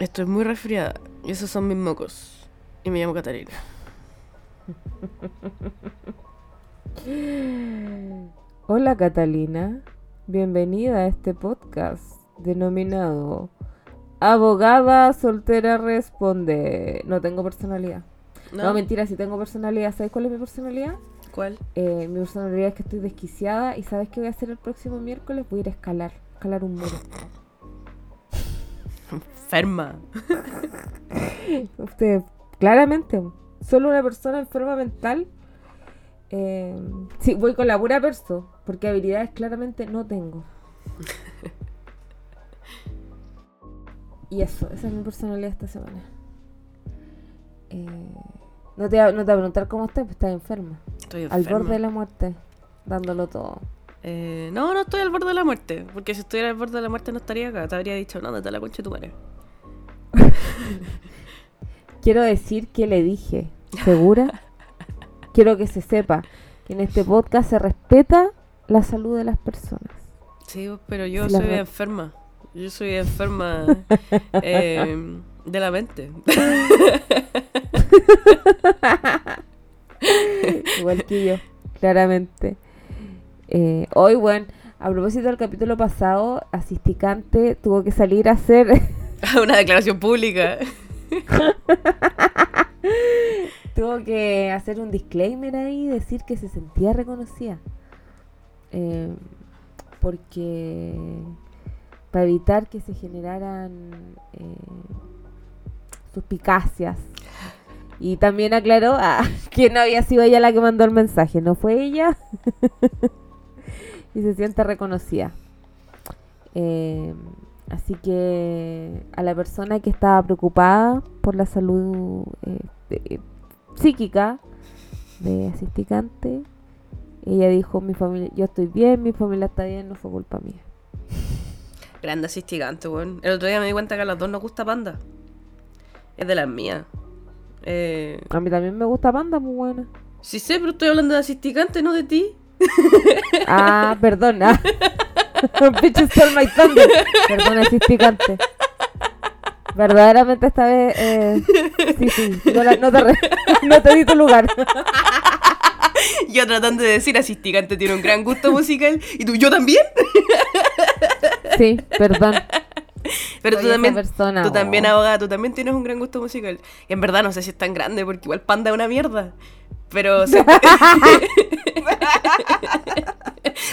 Estoy muy resfriada y esos son mis mocos. Y me llamo Catalina. Hola Catalina, bienvenida a este podcast denominado Abogada soltera responde. No tengo personalidad. No, mentira, sí tengo personalidad. ¿Sabes cuál es mi personalidad? ¿Cuál? Eh, mi personalidad es que estoy desquiciada y ¿sabes qué voy a hacer el próximo miércoles? Voy a ir a escalar, escalar un muro. Enferma. Usted, claramente, solo una persona enferma mental. Eh, sí, voy con la pura perso, porque habilidades claramente no tengo. y eso, esa es mi personalidad esta semana. Eh, no, te, no te voy a preguntar cómo estás, pues estás enferma. Estoy Al enferma. borde de la muerte, dándolo todo. Eh, no, no estoy al borde de la muerte. Porque si estuviera al borde de la muerte no estaría acá. Te habría dicho, no, date a la concha de tu madre. Quiero decir que le dije, ¿segura? Quiero que se sepa que en este podcast se respeta la salud de las personas. Sí, pero yo la soy enferma. Yo soy enferma eh, de la mente. Igual que yo, claramente. Eh, hoy, bueno, a propósito del capítulo pasado, Asisticante tuvo que salir a hacer, Una declaración pública. tuvo que hacer un disclaimer ahí, decir que se sentía reconocida. Eh, porque para evitar que se generaran eh, suspicacias. Y también aclaró ah, que no había sido ella la que mandó el mensaje, no fue ella. Y se siente reconocida. Eh, así que a la persona que estaba preocupada por la salud eh, de- psíquica de asisticante, ella dijo, mi familia, yo estoy bien, mi familia está bien, no fue culpa mía. Grande asistigante, weón. El otro día me di cuenta que a las dos nos gusta Panda. Es de las mías. Eh, A mí también me gusta Panda, muy buena. sí sé, pero estoy hablando de asistigante, no de ti. Ah, perdona. Bitch stole my thunder. Perdona, asisticante. Verdaderamente esta vez, eh, sí, sí, no, la- no te re- no te di tu lugar. Yo tratando de decir asistigante tiene un gran gusto musical. Y tú, yo también. Sí, perdón. Pero Soy tú también, persona, tú también, abogada, tú también tienes un gran gusto musical. Y en verdad no sé si es tan grande, porque igual Panda es una mierda. Pero... se-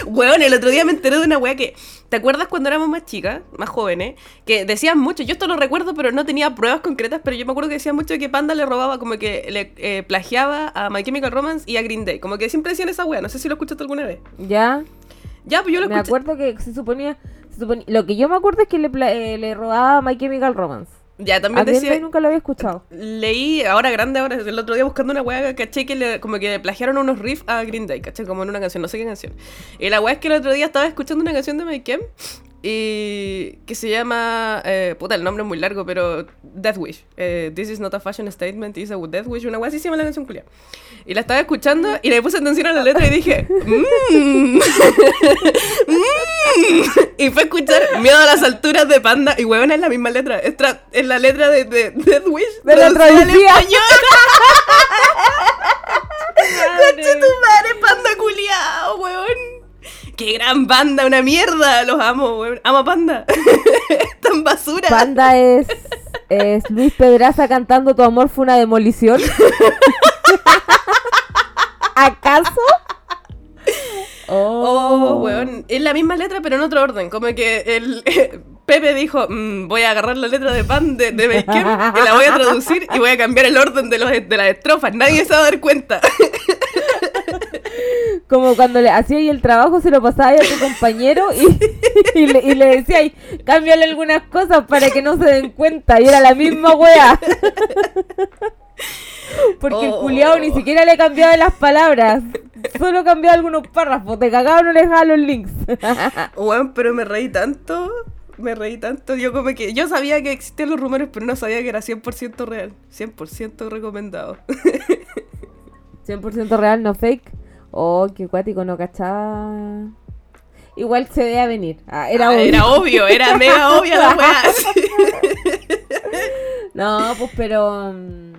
Weón, el otro día me enteré de una wea que... ¿Te acuerdas cuando éramos más chicas, más jóvenes? Que decían mucho, yo esto lo recuerdo, pero no tenía pruebas concretas, pero yo me acuerdo que decían mucho que Panda le robaba, como que le eh, plagiaba a My Chemical Romance y a Green Day. Como que siempre decían esa wea, no sé si lo escuchaste alguna vez. Ya, Ya, pues yo lo me escuché. acuerdo que se suponía, se lo que yo me acuerdo es que le, eh, le robaba My Chemical Romance. Ya, A también Green decía... Nunca lo había escuchado. Leí, ahora grande, ahora el otro día buscando una weá, caché que le, como que le plagiaron unos riffs a Green Day, caché, como en una canción, no sé qué canción. Y la weá es que el otro día estaba escuchando una canción de My Chem y que se llama, eh, puta, el nombre es muy largo, pero Death Wish. Eh, This is not a fashion statement, it's a Death Wish, una así se llama la canción culia. Y la estaba escuchando y le puse atención a la letra y dije, mmm, y fue a escuchar Miedo a las alturas de Panda. Y huevona es la misma letra. Es, es la letra de, de Death Wish. De la español. Conche tu madre, Panda culiao, weón. Qué gran banda, una mierda. Los amo, weón. Amo a Panda. Tan basura. Panda es, es Luis Pedraza cantando Tu amor fue una demolición. ¿Acaso? Oh, weón. Es la misma letra, pero en otro orden. Como que el Pepe dijo: "Mm, Voy a agarrar la letra de pan de, de Bacon y la voy a traducir y voy a cambiar el orden de, los, de las estrofas. Nadie se va a dar cuenta. Como cuando le hacía ahí el trabajo, se lo pasaba ahí a tu compañero y, y le, y le decía ahí, cámbiale algunas cosas para que no se den cuenta. Y era la misma wea. Porque el Oh. culiao ni siquiera le cambiaba las palabras. Solo cambiaba algunos párrafos. Te cagaba no le dejaba los links. Weón, pero me reí tanto. Me reí tanto. Yo como que. Yo sabía que existían los rumores, pero no sabía que era 100% real. 100% recomendado. 100% real, no fake. Oh, qué cuático, no cachaba. Igual se veía venir. Ah, era Ah, obvio. Era obvio, era mega obvia la weá. No, pues pero. mm,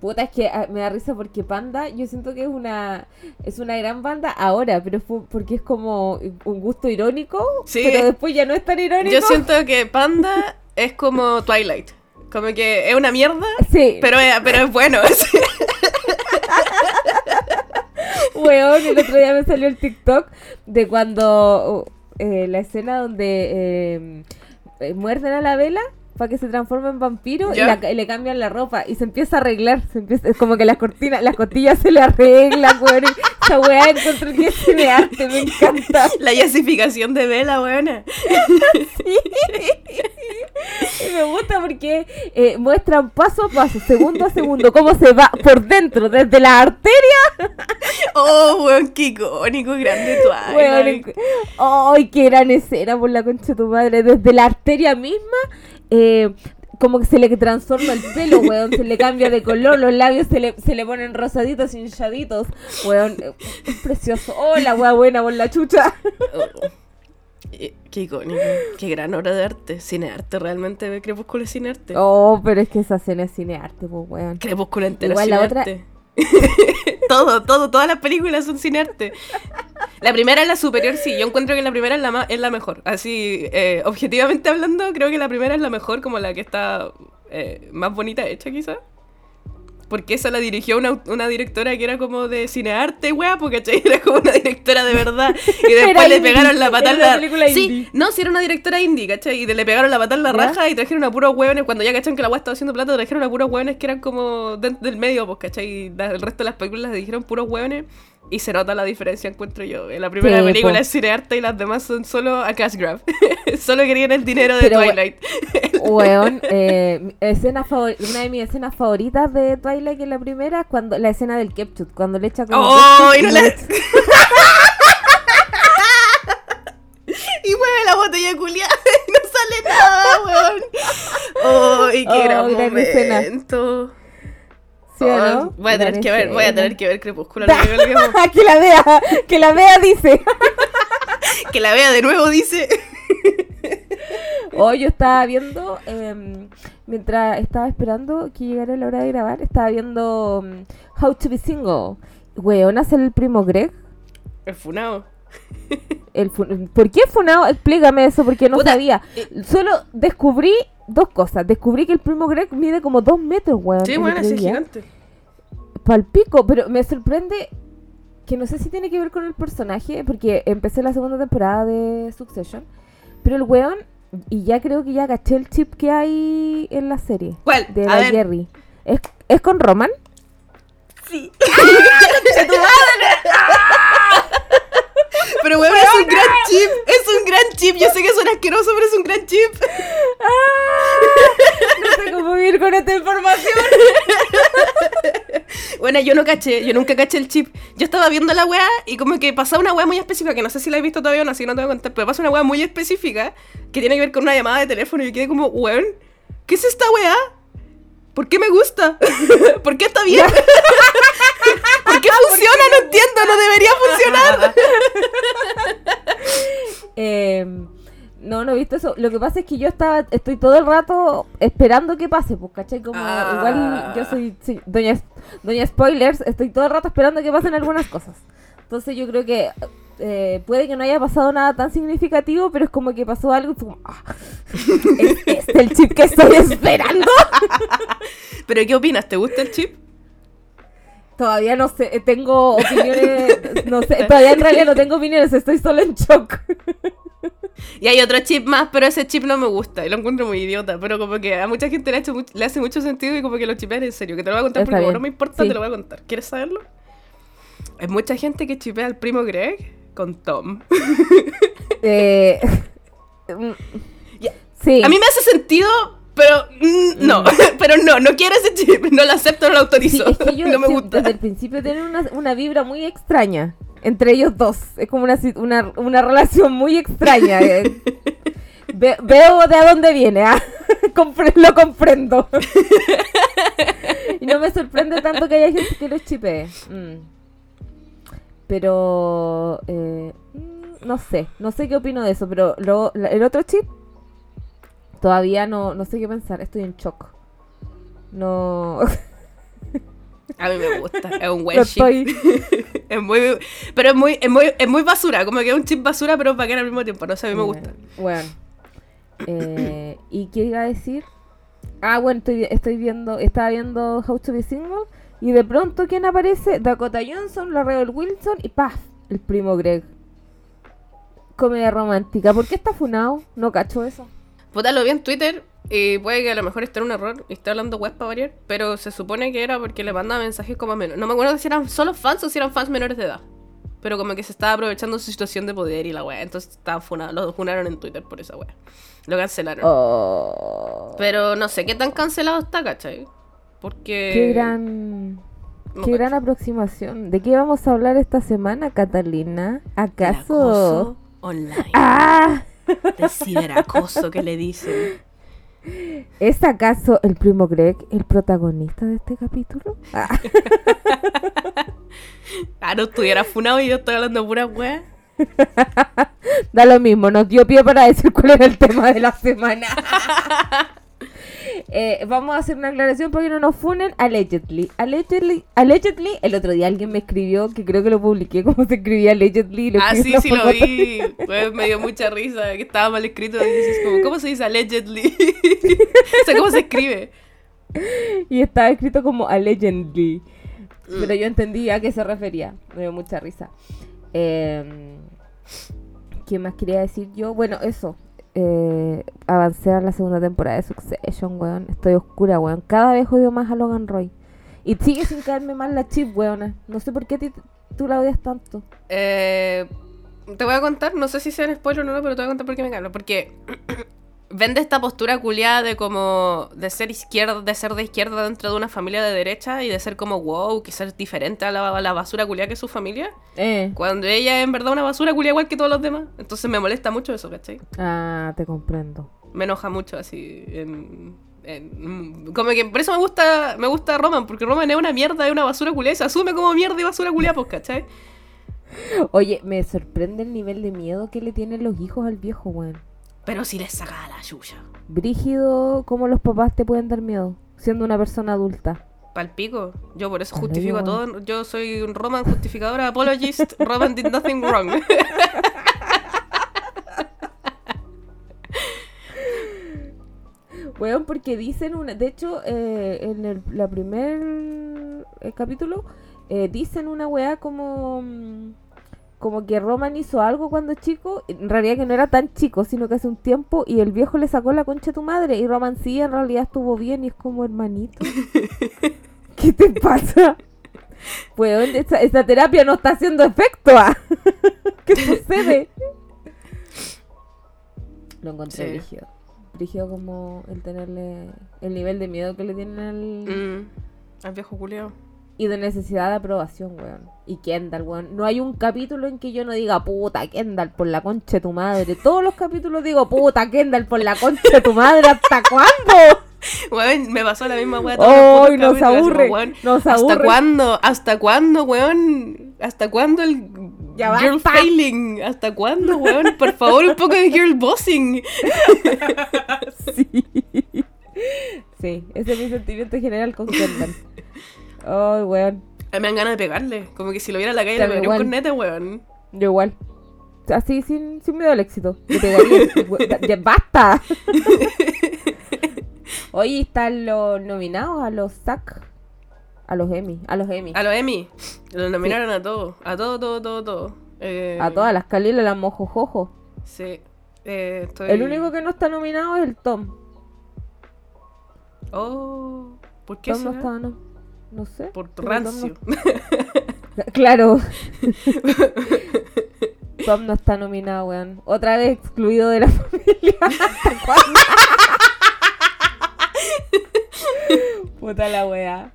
Puta, es que ah, me da risa porque Panda, yo siento que es una es una gran banda ahora, pero fue porque es como un gusto irónico, Sí. pero después ya no es tan irónico. Yo siento que Panda es como Twilight. Como que es una mierda, Sí, pero pero es bueno. sí. Weón, el otro día me salió el TikTok de cuando eh, la escena donde eh, eh, muerden a la vela para que se transforme en vampiro y, Ya. la- y le cambian la ropa y se empieza a arreglar, se empieza, es como que las cortinas, las costillas se le arreglan, weón. Esa weá encuentro que es me encanta. La yasificación de Vela, buena. Y me gusta porque eh, muestran paso a paso, segundo a segundo, cómo se va por dentro, desde la arteria Oh, weón, qué icónico, grande Weón, en- ¡Ay, qué gran escena por la concha de tu madre! Desde la arteria misma, eh, como que se le transforma el pelo, weón. Se le cambia de color, los labios se le, se le ponen rosaditos, hinchaditos. Weón, eh, es precioso. ¡Oh, la wea buena por la chucha! Oh. Eh, Qué icónico, qué gran obra de arte. Cinearte, realmente Crepúsculo es cinearte. Oh, pero es que esa escena es cinearte, pues, weón. Crepúsculo entero Igual es la otra-. todo, todo, todas las películas son cinearte. La primera es la superior, sí. Yo encuentro que la primera es la, ma- es la mejor. Así, eh, objetivamente hablando, creo que la primera es la mejor, como la que está eh, más bonita hecha, quizás. Porque esa la dirigió una, una directora que era como de cinearte, weá, porque ¿cachai? era como una directora de verdad. Y después le indie, pegaron la patada la Sí, indie. no, si era una directora indie, ¿cachai? Y de- le pegaron la patada en la ¿Ya? raja y trajeron a puros hueones. Cuando ya cachan que la weá estaba haciendo plata, trajeron a puros hueones que eran como dentro del medio, pues, ¿cachai? Y la- el resto de las películas le dijeron puros hueones. Y se nota la diferencia, encuentro yo. En la primera Sí, película po. es cinearte y las demás son solo a cash grab. solo querían el dinero de Pero, Twilight. Weón, eh, escena una de mis escenas favoritas de Twilight en la primera es cuando la escena del ketchup, cuando le echa como ¡Oh! Y no y le y mueve la botella culiada y no sale nada, weón. ¡Ay, qué Oh, gran gran escena. Momento! ¿Sí o Oh, no? Voy a tener que ver, voy a tener que ver Crepúsculo. lo que- la vea, que la vea dice. Que la vea de nuevo, dice. Hoy yo estaba viendo, em, mientras estaba esperando que llegara la hora de grabar, estaba viendo em, How to be Single. Weón, hace el primo Greg. El funado. El ¿Por qué Funao? Explícame eso, porque no Puta, sabía. eh. Solo descubrí dos cosas. Descubrí que el primo Greg mide como dos metros, weón. Sí, ese día. gigante. Palpico, pero me sorprende que no sé si tiene que ver con el personaje, porque empecé la segunda temporada de Succession, pero el weón, y ya creo que ya caché el chip que hay en la serie ¿Cuál? de la. Jerry. ¿Es, ¿Es con Roman? Sí. Pero weón, es un gran chip. Es un gran chip. Yo sé que suena asqueroso, pero es un gran chip. No sé cómo vivir con esta información. Bueno, yo no caché, yo nunca caché el chip. Yo estaba viendo la weá y como que pasaba una weá muy específica, que no sé si la he visto todavía o no, así que no te voy a contar, pero pasa una weá muy específica que tiene que ver con una llamada de teléfono y yo quedé como, weón, ¿qué es esta weá? ¿Por qué me gusta? ¿Por qué está bien? ¿Por qué funciona? No entiendo, no debería funcionar. Eh, no, no he visto eso. Lo que pasa es que yo estaba, estoy todo el rato esperando que pase, pues, ¿cachai? Como Ah. igual yo soy sí, doña, doña Spoilers, estoy todo el rato esperando que pasen algunas cosas. Entonces yo creo que eh, puede que no haya pasado nada tan significativo, pero es como que pasó algo y fue como, ah, ¿es este el chip que estoy esperando? ¿Pero qué opinas? ¿Te gusta el chip? Todavía no sé, tengo opiniones, no sé, todavía en realidad no tengo opiniones, estoy solo en shock. Y hay otro chip más, pero ese chip no me gusta y lo encuentro muy idiota. Pero como que a mucha gente le, ha hecho much- le hace mucho sentido y como que lo chipean en serio. Que te lo voy a contar Está porque como no me importa, sí. te lo voy a contar. ¿Quieres saberlo? Hay mucha gente que chipea al primo Greg con Tom. Eh, mm, sí. A mí me hace sentido, pero mm, no. pero no, no quiero ese chip. No lo acepto, no lo Sí, autorizo. es que yo no me gusta. desde el principio tienen una, una vibra muy extraña entre ellos dos. Es como una, una, una relación muy extraña. eh. Ve- veo de a dónde viene, ah. Compre- lo comprendo. y no me sorprende tanto que haya gente que los chipee. Mm. Pero eh, mm, no sé, no sé qué opino de eso, pero lo- la- el otro chip Todavía no, no sé qué pensar, estoy en shock. No. A mí me gusta, es un buen chip. estoy. Es muy, pero es muy, es muy, es muy basura, como que es un chip basura, pero bacán al mismo tiempo. No sé, a mí me gusta. Bueno. Eh, ¿Y qué iba a decir? Ah, bueno, estoy, estoy viendo, estaba viendo How to Be Single y de pronto ¿quién aparece? Dakota Johnson, la Rebel Wilson y ¡paf! El primo Greg. Comedia romántica. ¿Por qué está funado? No cacho eso. Puta, lo vi en Twitter y puede que a lo mejor esté en un error y esté hablando web para variar, pero se supone que era porque le mandaba mensajes como a menores. No me acuerdo si eran solo fans o si eran fans menores de edad. Pero como que se estaba aprovechando su situación de poder y la wea. Entonces estaba funado. Lo funaron en Twitter por esa wea. Lo cancelaron. Oh, Pero no sé qué tan cancelado está, ¿cachai? Porque. qué gran, no qué gran aproximación. ¿De qué vamos a hablar esta semana, Catalina? ¿Acaso? acoso online. ¡Ah! De ciberacoso que le dicen. ¿Es acaso el primo Greg el protagonista de este capítulo? Ah, Ah, no estuviera funado y yo estoy hablando pura wea. da lo mismo, nos dio pie para decir cuál era el tema de la semana. Eh, vamos a hacer una aclaración para que no nos funen. Allegedly. Allegedly. Allegedly. El otro día alguien me escribió, que creo que lo publiqué, como se escribía allegedly. lo Ah, sí, sí lo vi. Pues me dio mucha risa que estaba mal escrito. Y dices como, ¿cómo se dice allegedly? o sea, ¿cómo se escribe? Y estaba escrito como allegedly. Mm. Pero yo entendí a qué se refería. Me dio mucha risa. Eh, ¿Qué más quería decir yo? Bueno, eso. Eh, avancé a la segunda temporada de Succession, weón. Estoy oscura, weón. Cada vez odio más a Logan Roy. Y sigue sin caerme mal la chip, weona. No sé por qué tú la odias tanto. Eh, te voy a contar, no sé si sea un spoiler o no, pero te voy a contar por qué me cago. Porque vende esta postura culiada de como de ser izquierda, de ser de izquierda dentro de una familia de derecha y de ser como wow, que ser diferente a la, a la basura culiada que es su familia. Eh. Cuando ella es en verdad una basura culiada igual que todos los demás. Entonces me molesta mucho eso, ¿cachai? Ah, te comprendo. Me enoja mucho así. En, en- como que por eso me gusta me gusta Roman, porque Roman es una mierda, es una basura culiada y se asume como mierda y basura culiada, pues, ¿cachai? Oye, me sorprende el nivel de miedo que le tienen los hijos al viejo, weón. Pero si le saca la chucha. Brígido, ¿cómo los papás te pueden dar miedo? Siendo una persona adulta. Palpico. Yo por eso justifico a todo. Yo soy un Roman justificadora, apologist. Roman did nothing wrong. Weón, porque dicen una. De hecho, eh, en el la primer eh, capítulo, eh, dicen una weá como. Como que Roman hizo algo cuando chico. En realidad que no era tan chico, sino que hace un tiempo. Y el viejo le sacó la concha a tu madre. Y Roman sí, en realidad estuvo bien. Y es como hermanito. ¿Qué te pasa? Weón, esa, esa terapia no está haciendo efecto. ¿ah? ¿Qué sucede? Lo encontré Sí. brígido. Brígido como el tenerle el nivel de miedo que le tienen al... Mm, al viejo culiao. Y de necesidad de aprobación, weón. Y Kendall, weón. No hay un capítulo en que yo no diga, puta, Kendall, por la concha de tu madre. Todos los capítulos digo, puta, Kendall, por la concha de tu madre. ¿Hasta cuándo? Weón, me pasó la misma putos ¡Ay, nos aburre! weón, ¿Hasta cuándo? ¿Hasta cuándo, weón? ¿Hasta cuándo el Ya girl failing? ¿Hasta cuándo, weón? Por favor, un poco de girl bossing. Sí. Sí, ese es mi sentimiento general con Kendall. Ay, weón. A mí me dan ganas de pegarle. Como que si lo viera en la calle le pegaría un cornete, weón. Yo igual. Así, sin, sin miedo al éxito. Le pegaría. Ya, ¡Basta! Oye, están los nominados a los SAC. A los Emmy. A los Emmy. A los Emmy. Lo nominaron a todos. A todo, todo, todo, todo. Eh, A todas las Calilas, las Mojojojo. Sí. Eh, estoy... El único que no está nominado es el Tom. Oh. ¿Por qué Tom no está, no. No sé. Por Tom no- rancio. Claro. Tom no está nominado, weón. Otra vez excluido de la familia. Puta la weá.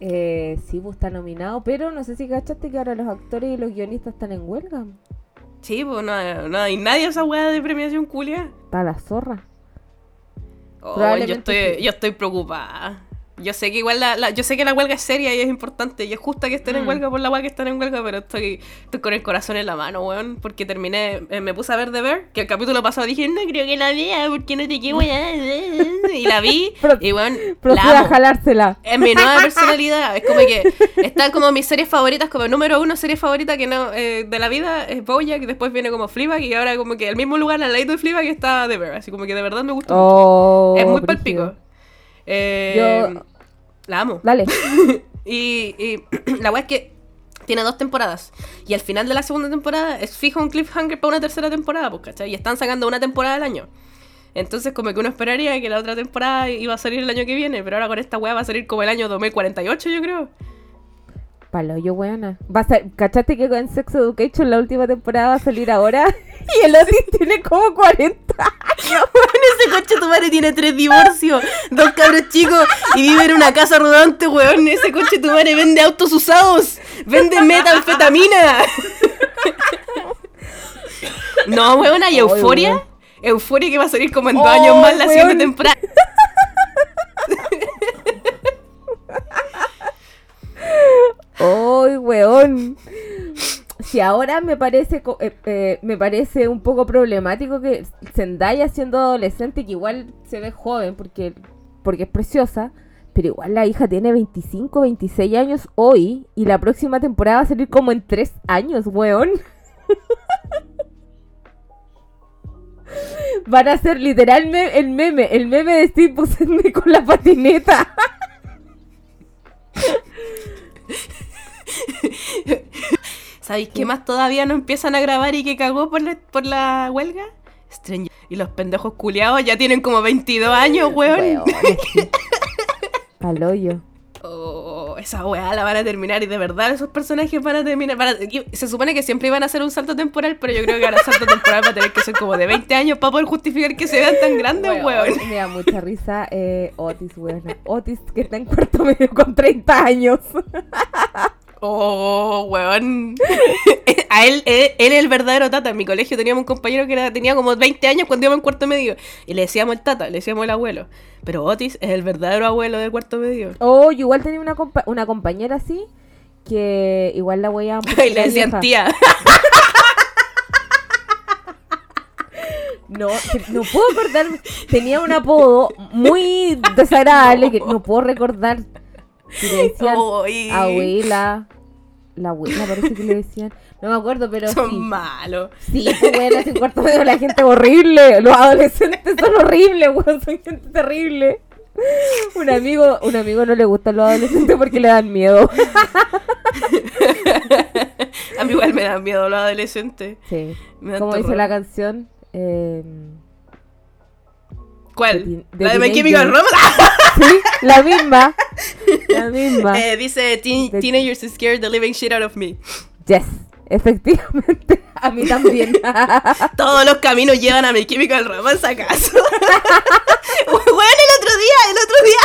Eh, sí, pues está nominado, pero no sé si cachaste que ahora los actores y los guionistas están en huelga. Sí, pues no, no hay nadie esa weá de premiación culia. Está la zorra. Oh, yo, estoy, sí. yo estoy preocupada. Yo sé que igual la, la- yo sé que la huelga es seria y es importante y es justa que estén en Mm. huelga por la huelga que están en huelga, pero estoy, estoy con el corazón en la mano, weón, porque terminé, eh, me puse a ver The Bear, que el capítulo pasado dije, no creo que la vea, porque no te quiero, y la vi, Pro- y weón, la amo. jalársela. Es mi nueva personalidad. Es como que están como mis series favoritas, como número uno serie favorita que no eh, de la vida es Bojack, después viene como Fleabag y ahora como que el mismo lugar al lado de Fleabag está The Bear. Así como que de verdad me gusta. mucho. Oh, es muy brígido. palpico. Eh, Yo- La amo. Dale. Y, y la weá es que tiene dos temporadas. Y al final de la segunda temporada es fijo un cliffhanger para una tercera temporada, pues, ¿cachai? Y están sacando una temporada al año. Entonces, como que uno esperaría que la otra temporada iba a salir el año que viene, pero ahora con esta weá va a salir como el año 2048, yo creo. Palo, yo buena. Va a ser, ¿Cachaste que en Sex Education la última temporada va a salir ahora? Y el Otis tiene como 40. Ese coche tu madre tiene tres divorcios, dos cabros chicos y vive en una casa rodante, weón. Ese coche tu madre vende autos usados, vende metanfetamina. No, weón, hay Ay, euforia. Euforia que va a salir como en dos años más la siguiente temporada. ¡Ay, weón! Si ahora me parece eh, eh, me parece un poco problemático que Zendaya siendo adolescente, que igual se ve joven porque, porque es preciosa, pero igual la hija tiene 25, 26 años hoy y la próxima temporada va a salir como en 3 años, weón. Van a ser literalmente el meme, el meme de Steve Buscemi con la patineta. ¿Sabéis qué más todavía no empiezan a grabar y que cagó por la, por la huelga? Stranger. Y los pendejos culiados ya tienen como 22 años, weón. Weón. Pa'l hoyo. Oh, esa weá la van a terminar y de verdad esos personajes van a terminar. van a- y se supone que siempre iban a hacer un salto temporal, pero yo creo que ahora salto temporal va a tener que ser como de 20 años para poder justificar que se vean tan grandes, weón. Me da mucha risa eh, Otis, weón. Otis que está en cuarto medio con 30 años. Oh, weón. A él, él, él es el verdadero tata. En mi colegio teníamos un compañero que era- tenía como 20 años cuando íbamos en cuarto medio. Y le decíamos el tata, le decíamos el abuelo. Pero Otis es el verdadero abuelo del cuarto medio. Oh, yo igual tenía una, compa- una compañera así que igual la weá Y le decían tía. No, no puedo acordarme. Tenía un apodo muy desagradable que no puedo recordar. Que le decían abuela. La abuela parece que le decían. No me acuerdo, pero Son sí. malos. Sí, pues bueno, en cuarto medio la gente horrible. Los adolescentes son horribles, weón, son gente terrible. Un amigo, un amigo no le gustan los adolescentes porque le dan miedo. A mí igual me dan miedo los adolescentes. Sí. Como dice la canción, eh, ¿Cuál? De ¿La de My. Chemical Romance? sí, la misma. La misma. Eh, dice "Teen- De- Teenagers scared the living shit out of me. Yes, efectivamente. A mí también. Todos los caminos llevan a My Chemical Romance acaso. bueno, el otro día, el otro día.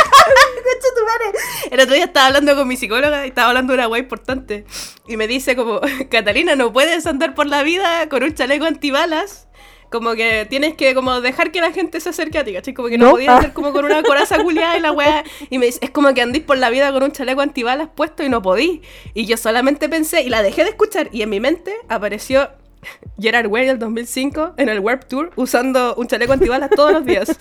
concha tu madre. el otro día estaba hablando con mi psicóloga y estaba hablando de una guay importante. Y me dice como, Catalina, no puedes andar por la vida con un chaleco antibalas. Como que tienes que como dejar que la gente se acerque a ti, ¿cachai? Como que no, No. podías andar como con una coraza culiada y la weá. Y me dice, es como que andís por la vida con un chaleco antibalas puesto y no podí. Y yo solamente pensé, y la dejé de escuchar, y en mi mente apareció Gerard Way del 2005 en el Warp Tour usando un chaleco antibalas todos los días.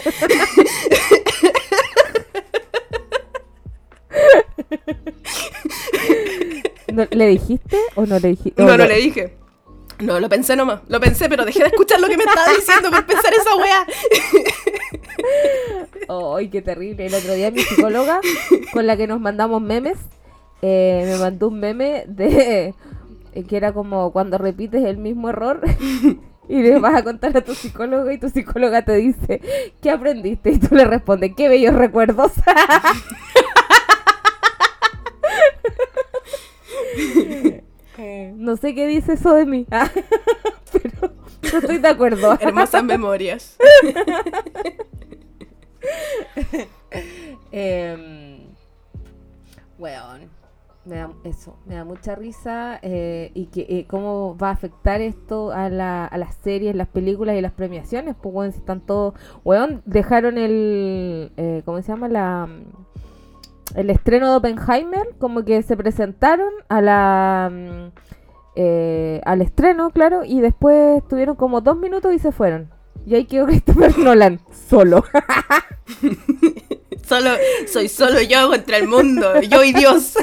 ¿No- ¿Le dijiste o no le dijiste? No, no le dije. No, lo pensé nomás. Lo pensé, pero dejé de escuchar lo que me estaba diciendo por pensar esa weá. Ay, qué terrible. El otro día mi psicóloga, con la que nos mandamos memes, eh, me mandó un meme de eh, que era como cuando repites el mismo error y le vas a contar a tu psicólogo y tu psicóloga te dice, ¿qué aprendiste? Y tú le respondes, qué bellos recuerdos. No sé qué dice eso de mí, pero no estoy de acuerdo. Hermosas memorias. Eh, weón, me da eso, me da mucha risa eh, y que eh, cómo va a afectar esto a, la, a las series, las películas y las premiaciones. Pues weón, si están todos, weón, dejaron el, eh, ¿cómo se llama? La, el estreno de Oppenheimer, como que se presentaron a la mm, eh, al estreno, claro, y después tuvieron como dos minutos y se fueron. Y ahí quedó Christopher Nolan, solo. solo, soy solo yo contra el mundo, yo y Dios.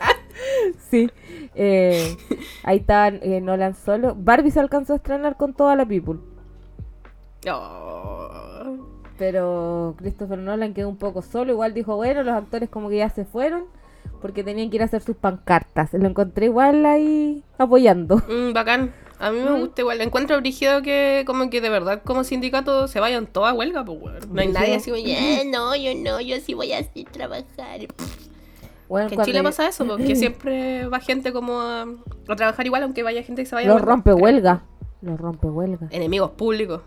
sí. Eh, ahí está eh, Nolan solo. Barbie se alcanzó a estrenar con toda la people. Oh. Pero Christopher Nolan quedó un poco solo. Igual dijo, bueno, los actores como que ya se fueron. Porque tenían que ir a hacer sus pancartas. Lo encontré igual ahí apoyando. Mm, bacán. A mí me mm. gusta igual. Encuentro brígido que como que de verdad como sindicato se vayan todas a huelga, pues No hay nadie así como, no, yo no, yo sí voy a trabajar. Bueno, que en Chile pasa eso, porque siempre va gente como a, trabajar igual, aunque vaya gente que se vaya Los rompe huelga. Los rompe huelga. Enemigos públicos.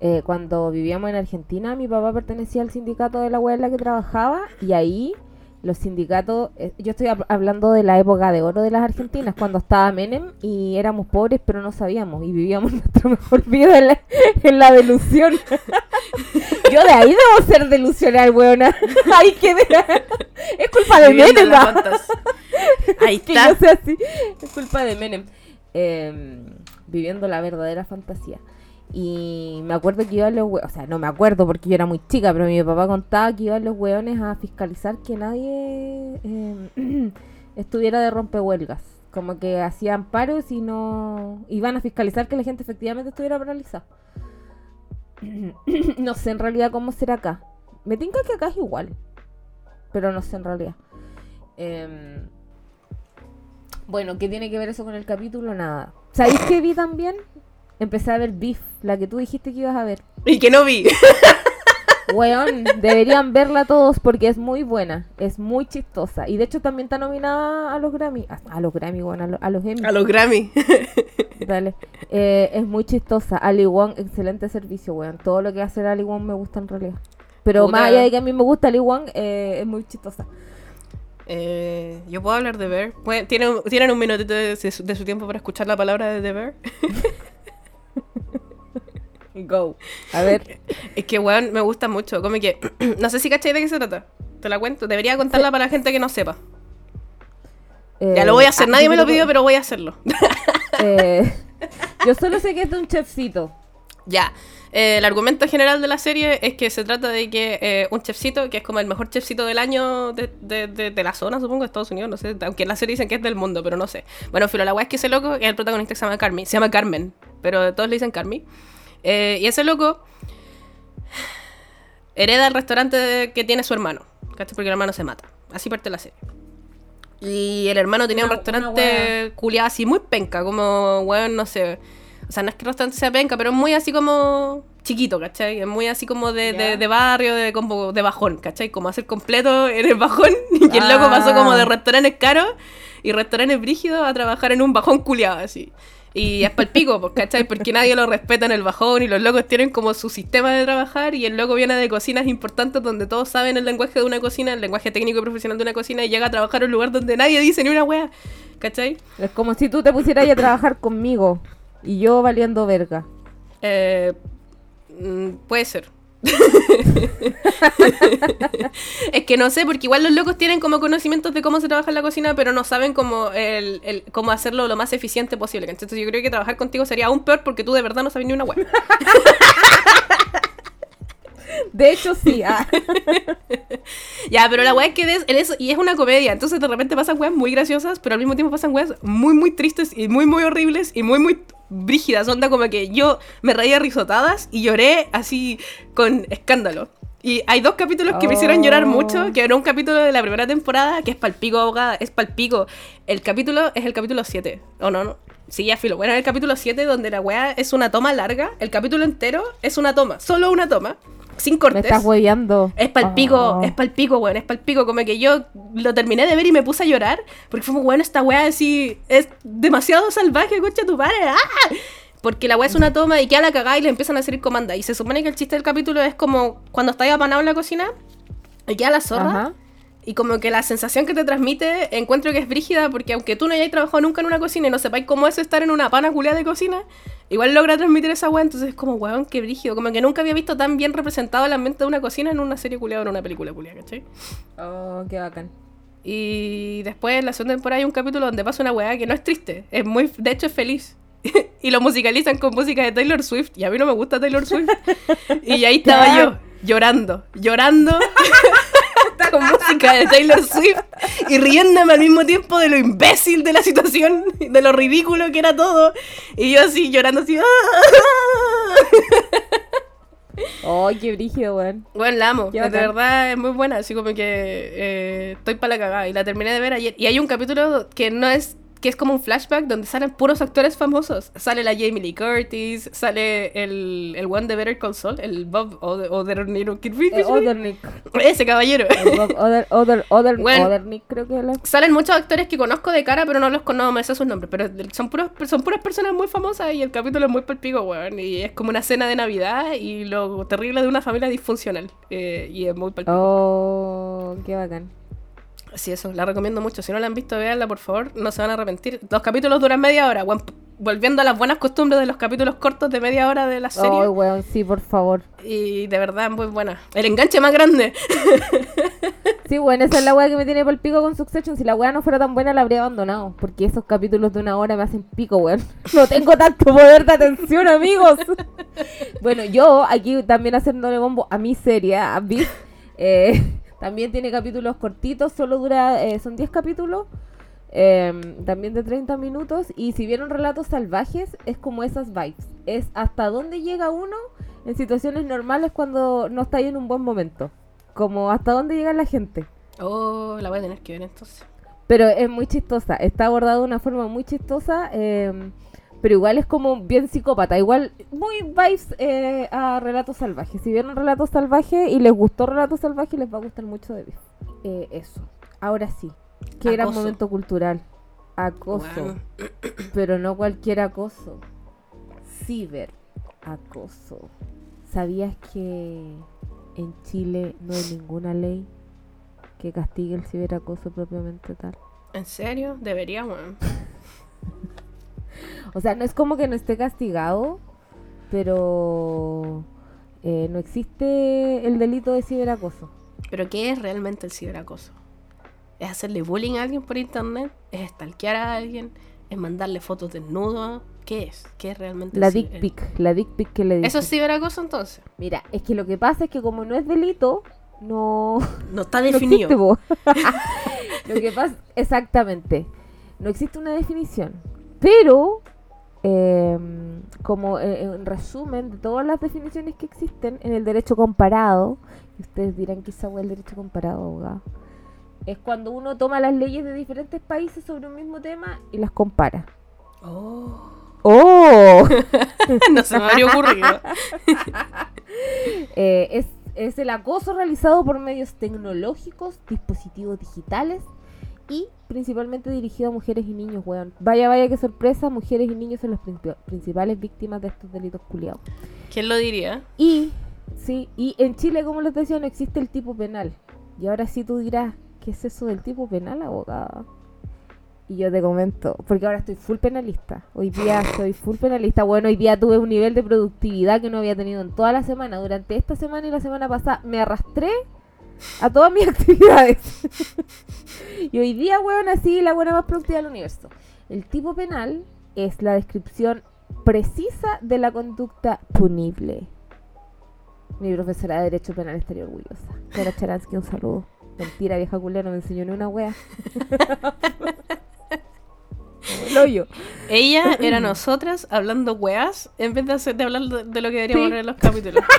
Eh, cuando vivíamos en Argentina, mi papá pertenecía al sindicato de la huelga que trabajaba y ahí los sindicatos, eh, yo estoy hablando de la época de oro de las argentinas, cuando estaba Menem y éramos pobres pero no sabíamos y vivíamos nuestro mejor vida en la, delusión. yo de ahí debo ser delusional, weona. Ahí que Es culpa de Menem. Ahí está. Es culpa de Menem. Em, viviendo la verdadera fantasía. Y me acuerdo que iban los hueones, o sea, no me acuerdo porque yo era muy chica, pero mi papá contaba que iban los hueones a fiscalizar que nadie em, estuviera de rompehuelgas. Como que hacían paros y no. iban a fiscalizar que la gente efectivamente estuviera paralizada. no sé en realidad cómo será acá. Me tinca que acá es igual. Pero no sé en realidad. Em, bueno, ¿qué tiene que ver eso con el capítulo? Nada. ¿Sabéis qué vi también? Empecé a ver Beef, la que tú dijiste que ibas a ver. Y que no vi. Weón, deberían verla todos porque es muy buena, es muy chistosa. Y de hecho también está nominada a los Grammy. A, los Grammy, weón, a, los Emmy. A los Grammy. Dale. Eh, es muy chistosa. Ali Wong, excelente servicio, weón. Todo lo que hace Ali Wong me gusta en realidad. Pero más allá de que a mí me gusta Ali Wong, eh, es muy chistosa. Eh, yo puedo hablar de Bear. ¿Tienen, ¿Tienen un minutito de, de, su tiempo para escuchar la palabra de The Bear? Go. A ver. Es que, weón, me gusta mucho. Como que. no sé si cacháis de qué se trata. Te la cuento. Debería contarla para la gente que no sepa. ya lo voy a hacer. Eh, Nadie me lo pidió, pero voy a hacerlo. Eh, yo solo sé que es de un chefcito. Ya. Eh, el argumento general de la serie es que se trata de que un chefcito, que es como el mejor chefcito del año de, de, la zona, supongo, de Estados Unidos, no sé, aunque en la serie dicen que es del mundo, pero no sé. Bueno, filo, la weá es que ese loco, es el protagonista que se llama Carmen, se llama Carmen, pero todos le dicen Carmen. Eh, y ese loco hereda el restaurante que tiene su hermano. ¿Cachai? Porque el hermano se mata. Así parte la serie. Y el hermano tenía un restaurante culiado así, muy penca, como, weón, no sé. O sea, no es que el restaurante sea penca, pero es muy así como chiquito, ¿cachai? Es muy así como de, de, barrio, de, como de bajón, ¿cachai? Como hacer completo en el bajón. Y el loco pasó como de ah. restaurantes caros y restaurantes brígidos a trabajar en un bajón culiado, así. Y es palpico, pues, ¿cachai? Porque nadie lo respeta en el bajón y los locos tienen como su sistema de trabajar y el loco viene de cocinas importantes donde todos saben el lenguaje de una cocina, el lenguaje técnico y profesional de una cocina y llega a trabajar en un lugar donde nadie dice ni una wea, ¿cachai? Es como si tú te pusieras a trabajar conmigo y yo valiendo verga. Eh, mm, puede ser. Es que no sé, porque igual los locos tienen como conocimientos de cómo se trabaja en la cocina, pero no saben cómo, el, cómo hacerlo lo más eficiente posible. Entonces yo creo que trabajar contigo sería aún peor porque tú de verdad no sabes ni una web. De hecho, sí. Ah. ya, pero la weá es que es, y es una comedia. Entonces de repente pasan weas muy graciosas, pero al mismo tiempo pasan weas muy, muy tristes y muy, muy horribles y muy, muy brígidas. Onda como que yo me reía risotadas y lloré así con escándalo. Y hay dos capítulos que me hicieron llorar oh. mucho, que era un capítulo de la primera temporada, que es palpico abogada, es palpico. El capítulo es el capítulo 7. O no, no. Sí, ya filo. Bueno, es el capítulo 7 donde la weá es una toma larga. El capítulo entero es una toma, solo una toma sin cortes. Me estás hueveando. Es palpico, oh. es palpico, weón, es palpico. Como que yo lo terminé de ver y me puse a llorar. Porque fue como, weón, esta weá así es demasiado salvaje, escucha tu padre. ¡Ah! Porque la weá es una toma y queda la cagada y le empiezan a hacer comanda. Y se supone que el chiste del capítulo es como cuando está apanado en la cocina y queda la zorra. Y como que la sensación que te transmite, encuentro que es brígida, porque aunque tú no hayas trabajado nunca en una cocina y no sepáis cómo es estar en una pana culiada de cocina, igual logra transmitir esa weá, entonces es como, weón, qué brígido. Como que nunca había visto tan bien representado el ambiente de una cocina en una serie culiada o en una película culiada, ¿cachai? Oh, qué bacán. Y después en la segunda temporada hay un capítulo donde pasa una weá que no es triste, es muy, de hecho es feliz. y lo musicalizan con música de Taylor Swift, y a mí no me gusta Taylor Swift. y ahí estaba yo, llorando, llorando. con música de Taylor Swift y riéndome al mismo tiempo de lo imbécil de la situación, de lo ridículo que era todo. Y yo así llorando así. Oh, qué brígido, weón. Bueno, la amo. De verdad es muy buena. Así como que eh, estoy para la cagada. Y la terminé de ver ayer. Y hay un capítulo que no es. Que es como un flashback donde salen puros actores famosos. Sale la Jamie Lee Curtis, sale el, el one de Better Call Saul, el Bob Oder- Odenkirk. Eh, Odernick. Ese caballero. El Bob Oder, Oder, Oder, Bueno. Odernick, creo que es la- Salen muchos actores que conozco de cara, pero no los conozco, no me sé sus nombres. Pero son, puros, son puras personas muy famosas y el capítulo es muy palpico, weón. Y es como una cena de Navidad y lo terrible de una familia disfuncional. Eh, y es muy palpico. Oh, qué bacán. Sí, eso, la recomiendo mucho. Si no la han visto, véanla, por favor. No se van a arrepentir. Los capítulos duran media hora. weón. Volviendo a las buenas costumbres de los capítulos cortos de media hora de la serie. Oh, weón, sí, por favor. Y de verdad, muy buena. El enganche más grande. Sí, bueno, esa es la weá que me tiene por el pico con Succession. Si la weá no fuera tan buena, la habría abandonado. Porque esos capítulos de una hora me hacen pico, weón. No tengo tanto poder de atención, amigos. bueno, yo aquí también haciéndole bombo a mi serie, a Beef, eh, también tiene capítulos cortitos, solo dura, eh, son 10 capítulos. eh, también de 30 minutos y si vieron relatos salvajes es como esas vibes es hasta dónde llega uno en situaciones normales cuando no está ahí en un buen momento como hasta dónde llega la gente. Oh, la voy a tener que ver entonces. Pero es muy chistosa, está abordado de una forma muy chistosa, eh, pero igual es como bien psicópata, igual muy vibes eh, a Relatos Salvajes. Si vieron Relatos Salvajes y les gustó Relatos Salvajes, les va a gustar mucho de. Eh, eso, ahora sí, qué gran Acoso. momento cultural. Acoso, Bueno. pero no cualquier acoso, ciber acoso. ¿Sabías que en Chile no hay ninguna ley que castigue el ciberacoso propiamente tal? ¿En serio? Debería, weón. O sea, no es como que no esté castigado, pero eh, no existe el delito de ciberacoso. ¿Pero qué es realmente el ciberacoso? ¿Es hacerle bullying a alguien por internet? ¿Es stalkear a alguien? ¿Es mandarle fotos desnudos? ¿Qué es? ¿Qué es realmente La el dick pic, la dick pic que le. ¿Eso es ciberacoso entonces? Mira, es que lo que pasa es que como no es delito, no, No está no existe, definido. Lo que pasa, exactamente, no existe una definición. Pero, eh, como eh, en resumen de todas las definiciones que existen en el derecho comparado, y ustedes dirán que esa el derecho comparado, abogado, es cuando uno toma las leyes de diferentes países sobre un mismo tema y las compara. Oh. ¡Oh! no se me habría ocurrido. Eh, es, es el acoso realizado por medios tecnológicos, dispositivos digitales y principalmente dirigido a mujeres y niños, weón. Vaya, vaya, qué sorpresa, mujeres y niños son las princip- principales víctimas de estos delitos culiados. ¿Quién lo diría? Y, sí, y en Chile, como les decía, no existe el tipo penal. Y ahora sí tú dirás, ¿qué es eso del tipo penal, abogada? Y yo te comento, porque ahora estoy full penalista. Hoy día soy full penalista. Bueno, hoy día tuve un nivel de productividad que no había tenido en toda la semana. Durante esta semana y la semana pasada me arrastré a todas mis actividades. Y hoy día, weón, así la buena más productiva del universo. El tipo penal es la descripción precisa de la conducta punible. Mi profesora de Derecho Penal estaría orgullosa. Clara Charansky, un saludo. Mentira, vieja culera, no me enseñó ni una wea. El hoyo. Ella era nosotras hablando weas en vez de, hacer- de hablar de, de lo que deberíamos Sí. hablar en los capítulos.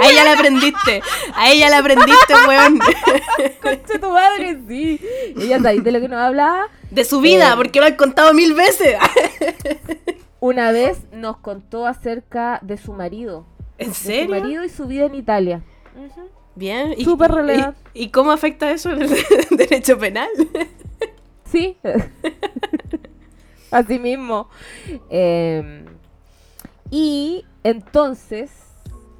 A ella la aprendiste. A ella la aprendiste, weón. Concha tu madre, sí. Ella de lo que nos hablaba. De su vida, Eh. porque lo han contado mil veces. Una vez nos contó acerca de su marido. ¿En De su serio? marido y su vida en Italia. Bien. ¿Y, Súper relevante. y- ¿Y cómo afecta eso el derecho penal? Sí. Así mismo. Eh, y entonces,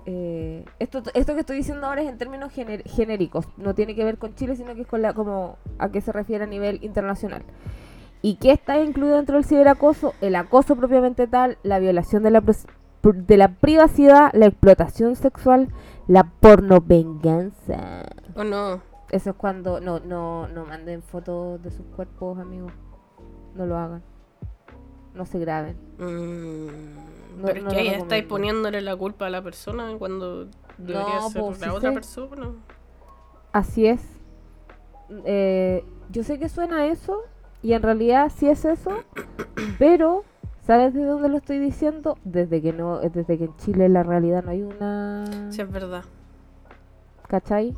eh, esto, esto que estoy diciendo ahora es en términos gener- genéricos, no tiene que ver con Chile, sino que es con la, como a qué se refiere a nivel internacional. ¿Y qué está incluido dentro del ciberacoso? El acoso propiamente tal, la violación de la, de la privacidad, la explotación sexual, la pornovenganza. ¿O no? Eso es cuando no, no, no manden fotos de sus cuerpos, amigos. No lo hagan. No se graben. Mm, No- pero es que ahí estáis poniéndole la culpa a la persona cuando debería No, ser pues, la sí otra sé. persona. Así es. Eh, yo sé que suena eso, y en realidad sí es eso, pero ¿sabes de dónde lo estoy diciendo? Desde que no, desde que en Chile la realidad no hay una, Sí, es verdad. ¿cachai?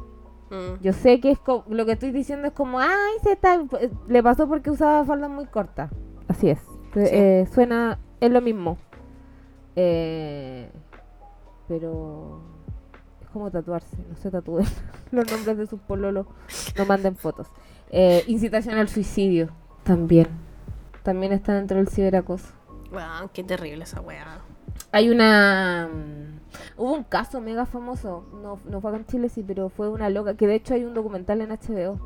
Mm. Yo sé que es lo que estoy diciendo es como, ay, se está, le pasó porque usaba falda muy corta. Así es. Eh, Sí. eh, suena, es lo mismo. Eh, pero es como tatuarse, no se tatúen los nombres de sus pololos, no manden fotos. Eh, incitación al suicidio, también. También está dentro del ciberacoso. Wow, qué terrible esa weá. Hay una... Hubo un caso mega famoso, no, no fue acá en Chile, sí, pero fue una loca, que de hecho hay un documental en HBO,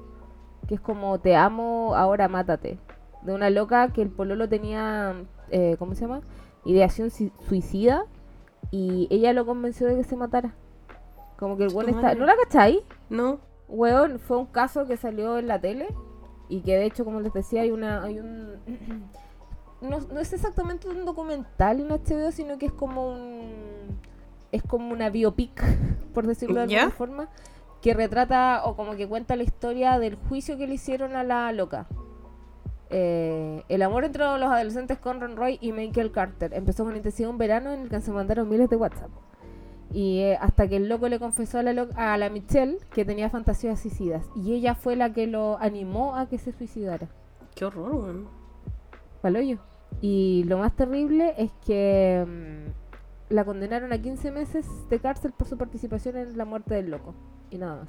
que es como Te amo, ahora mátate. De una loca que el pololo tenía, eh, ¿cómo se llama? Ideación suicida y ella lo convenció de que se matara. Como que el buen Tu está... ¿No la cacháis? ¿No? Weón, fue un caso que salió en la tele y que de hecho, como les decía, hay una hay un no, no es exactamente un documental en HBO, sino que es como un es como una biopic, por decirlo de ¿Ya? alguna forma, que retrata o como que cuenta la historia del juicio que le hicieron a la loca. Eh, el amor entre los adolescentes Conron Roy y Michael Carter empezó con intensidad un verano en el que se mandaron miles de WhatsApp. Y eh, hasta que el loco le confesó a la, a la Michelle que tenía fantasías suicidas. Y ella fue la que lo animó a que se suicidara. Qué horror, weón. Y lo más terrible es que mm, la condenaron a 15 meses de cárcel por su participación en la muerte del loco. Y nada más.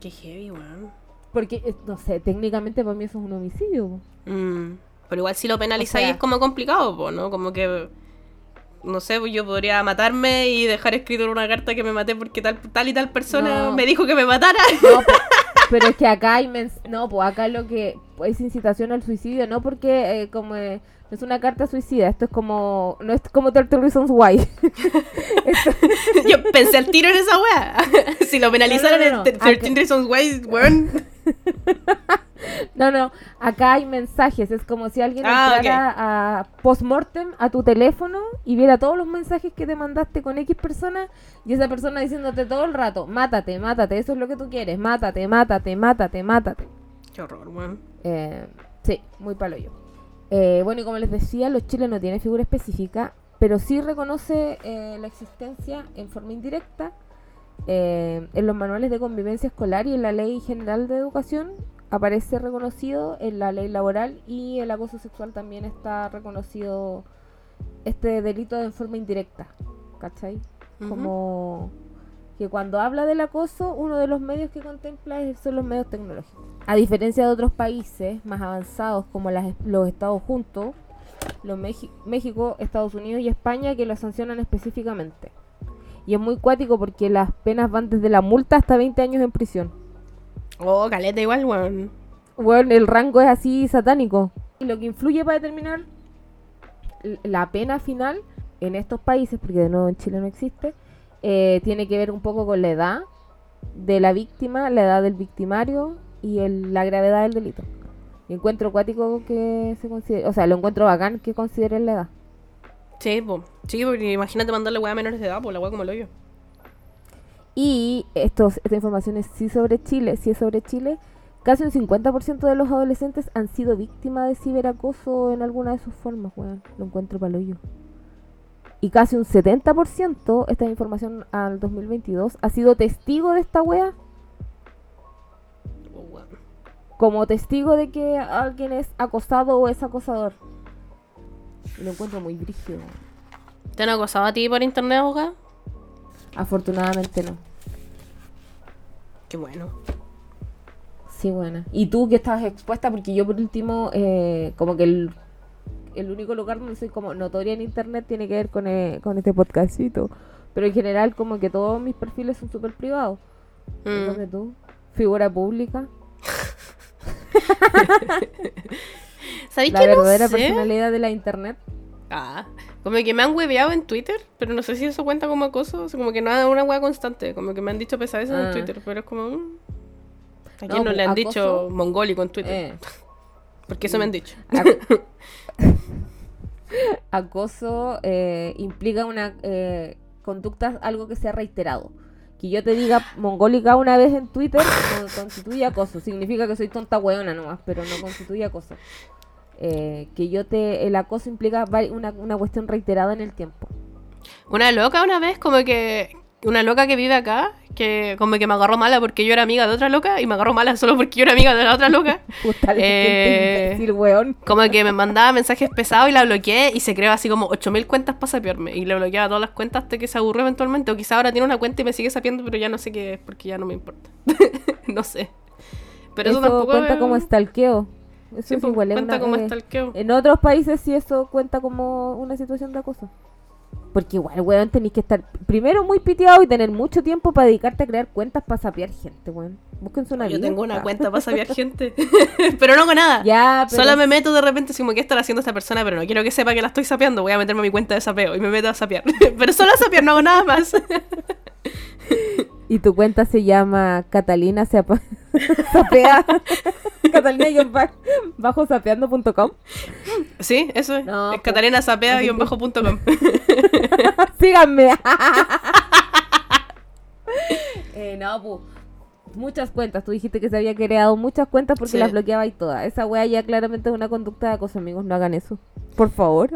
Qué heavy, weón. Porque, eh, no sé, técnicamente para mí eso es un homicidio. Mm, Pero igual si lo penalizáis O sea- es como complicado, po, ¿no? Como que, no sé, pues yo podría matarme y dejar escrito en una carta que me maté porque tal, tal y tal persona No. me dijo que me matara. No, pe- pero es que acá hay no, pues acá lo que es incitación al suicidio, no porque eh, como eh, es una carta suicida, esto es como no es como 30 Reasons Why. Esto- yo pensé al tiro en esa wea. si lo penalizaran No, no, no, en 13 Reasons Why, weón. no, no, acá hay mensajes, es como si alguien Ah, entrara a postmortem a tu teléfono y viera todos los mensajes que te mandaste con X persona y esa persona diciéndote todo el rato, mátate, mátate, eso es lo que tú quieres, mátate, mátate, mátate, mátate. Qué horror, weón. Eh, sí, muy palo yo. Eh, bueno, y como les decía, los chiles no tienen figura específica, pero sí reconoce eh, la existencia en forma indirecta eh, en los manuales de convivencia escolar y en la ley general de educación. Aparece reconocido en la ley laboral y el acoso sexual también está reconocido este delito en forma indirecta. ¿Cachai? Como que cuando habla del acoso, uno de los medios que contempla es- son los medios tecnológicos. A diferencia de otros países más avanzados como las- los Estados Juntos, los Meji- México, Estados Unidos y España que lo sancionan específicamente. Y es muy cuático porque las penas van desde la multa hasta 20 años en prisión. Oh, caleta igual, weón. Bueno, el rango es así satánico. Y lo que influye para determinar la pena final en estos países, porque de nuevo en Chile no existe, eh, tiene que ver un poco con la edad de la víctima, la edad del victimario y el- la gravedad del delito. Y encuentro acuático que se considere, o sea, lo encuentro bacán que consideren la edad. Sí, po. Sí, porque imagínate mandarle weá a menores de edad, pues la weá como el hoyo. Y estos, esta información es sí sobre Chile, sí es sobre Chile. Casi un 50% de los adolescentes han sido víctimas de ciberacoso en alguna de sus formas, weón. Lo encuentro paloyo. Y casi un 70%, esta es información al 2022, ha sido testigo de esta wea. Como testigo de que alguien es acosado o es acosador. Y lo encuentro muy brígido. ¿Te han acosado a ti por internet, abogada? Afortunadamente no. Qué bueno. Sí, buena. ¿Y tú que estabas expuesta? Porque yo por último, eh, como que el, el único lugar donde soy como notoria en internet tiene que ver con, eh, con este podcastito. Pero en general, como que todos mis perfiles son súper privados. Mm. Entonces tú, figura pública, ¿Sabéis la que no verdadera sé? personalidad de la internet. Ah, como que me han hueveado en Twitter, pero no sé si eso cuenta como acoso. O sea, como que no es una hueá constante. Como que me han dicho pesadeces en Ah. Twitter, pero es como. mm. ¿A No, quién no, le han acoso- dicho mongólico en Twitter? Eh, Porque eso me han dicho. ac- acoso eh, implica una eh, conducta, algo que sea reiterado. Que yo te diga mongólica una vez en Twitter no constituye acoso. Significa que soy tonta hueona nomás, pero no constituye acoso. Eh, que yo te. El acoso implica una, una cuestión reiterada en el tiempo. Una loca una vez, como que. Una loca que vive acá, que como que me agarró mala porque yo era amiga de otra loca y me agarró mala solo porque yo era amiga de la otra loca. Eh, gente imbécil, weón. Como que me mandaba mensajes pesados y la bloqueé y se creó así como 8000 cuentas para sapearme. Y le bloqueaba todas las cuentas hasta que se aburrió eventualmente. O quizá ahora tiene una cuenta y me sigue sapeando, pero ya no sé qué es porque ya no me importa. no sé. Pero eso, eso tampoco cuenta es- como stalkeo. Eso Sí, es pues, igual. es cuenta una- como stalkeo. En otros países sí eso cuenta como una situación de acoso. Porque igual, weón, tenéis que estar primero muy piteado y tener mucho tiempo para dedicarte a crear cuentas para sapear gente, weón. Búsquense una Yo vida. tengo una cuenta para sapear gente. pero no hago nada. Ya, pero Solo me meto de repente, como que estará haciendo esta persona, pero no quiero que sepa que la estoy sapeando. Voy a meterme a mi cuenta de sapeo y me meto a sapear. pero solo a sapear, no hago nada más. Y tu cuenta se llama Catalina Sapea. Catalina sapeando.com. sí, eso es. No, es pues, catalinasapea-bajo.com. Síganme. eh, no. Muchas cuentas. Tú dijiste que se había creado muchas cuentas porque Sí. las bloqueaba y todas. Esa wea ya claramente es una conducta de acoso, amigos. No hagan eso. Por favor.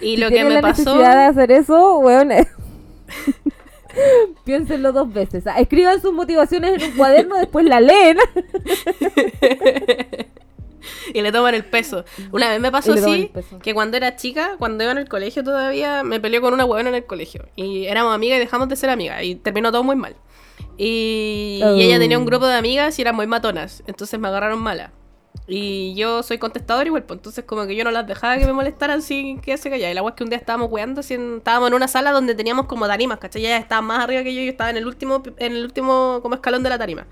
Y Si lo que me la pasó. necesidad de hacer eso, weón. Piénsenlo dos veces. Ah, Escriban sus motivaciones en un cuaderno, después la leen. y le toman el peso. Una vez me pasó así, que cuando era chica, cuando iba en el colegio todavía, me peleé con una huevona en el colegio. Y éramos amigas y dejamos de ser amigas. Y terminó todo muy mal. Y, y ella tenía un Oh. grupo de amigas y eran muy matonas. Entonces me agarraron mala. Y yo soy contestador igual, pues entonces como que yo no las dejaba que me molestaran sin que se callara. Y la agua es que un día estábamos weando, así en- estábamos en una sala donde teníamos como tarimas, ¿cachai? Ella estaba más arriba que yo y yo estaba en el último, en el último como escalón de la tarima.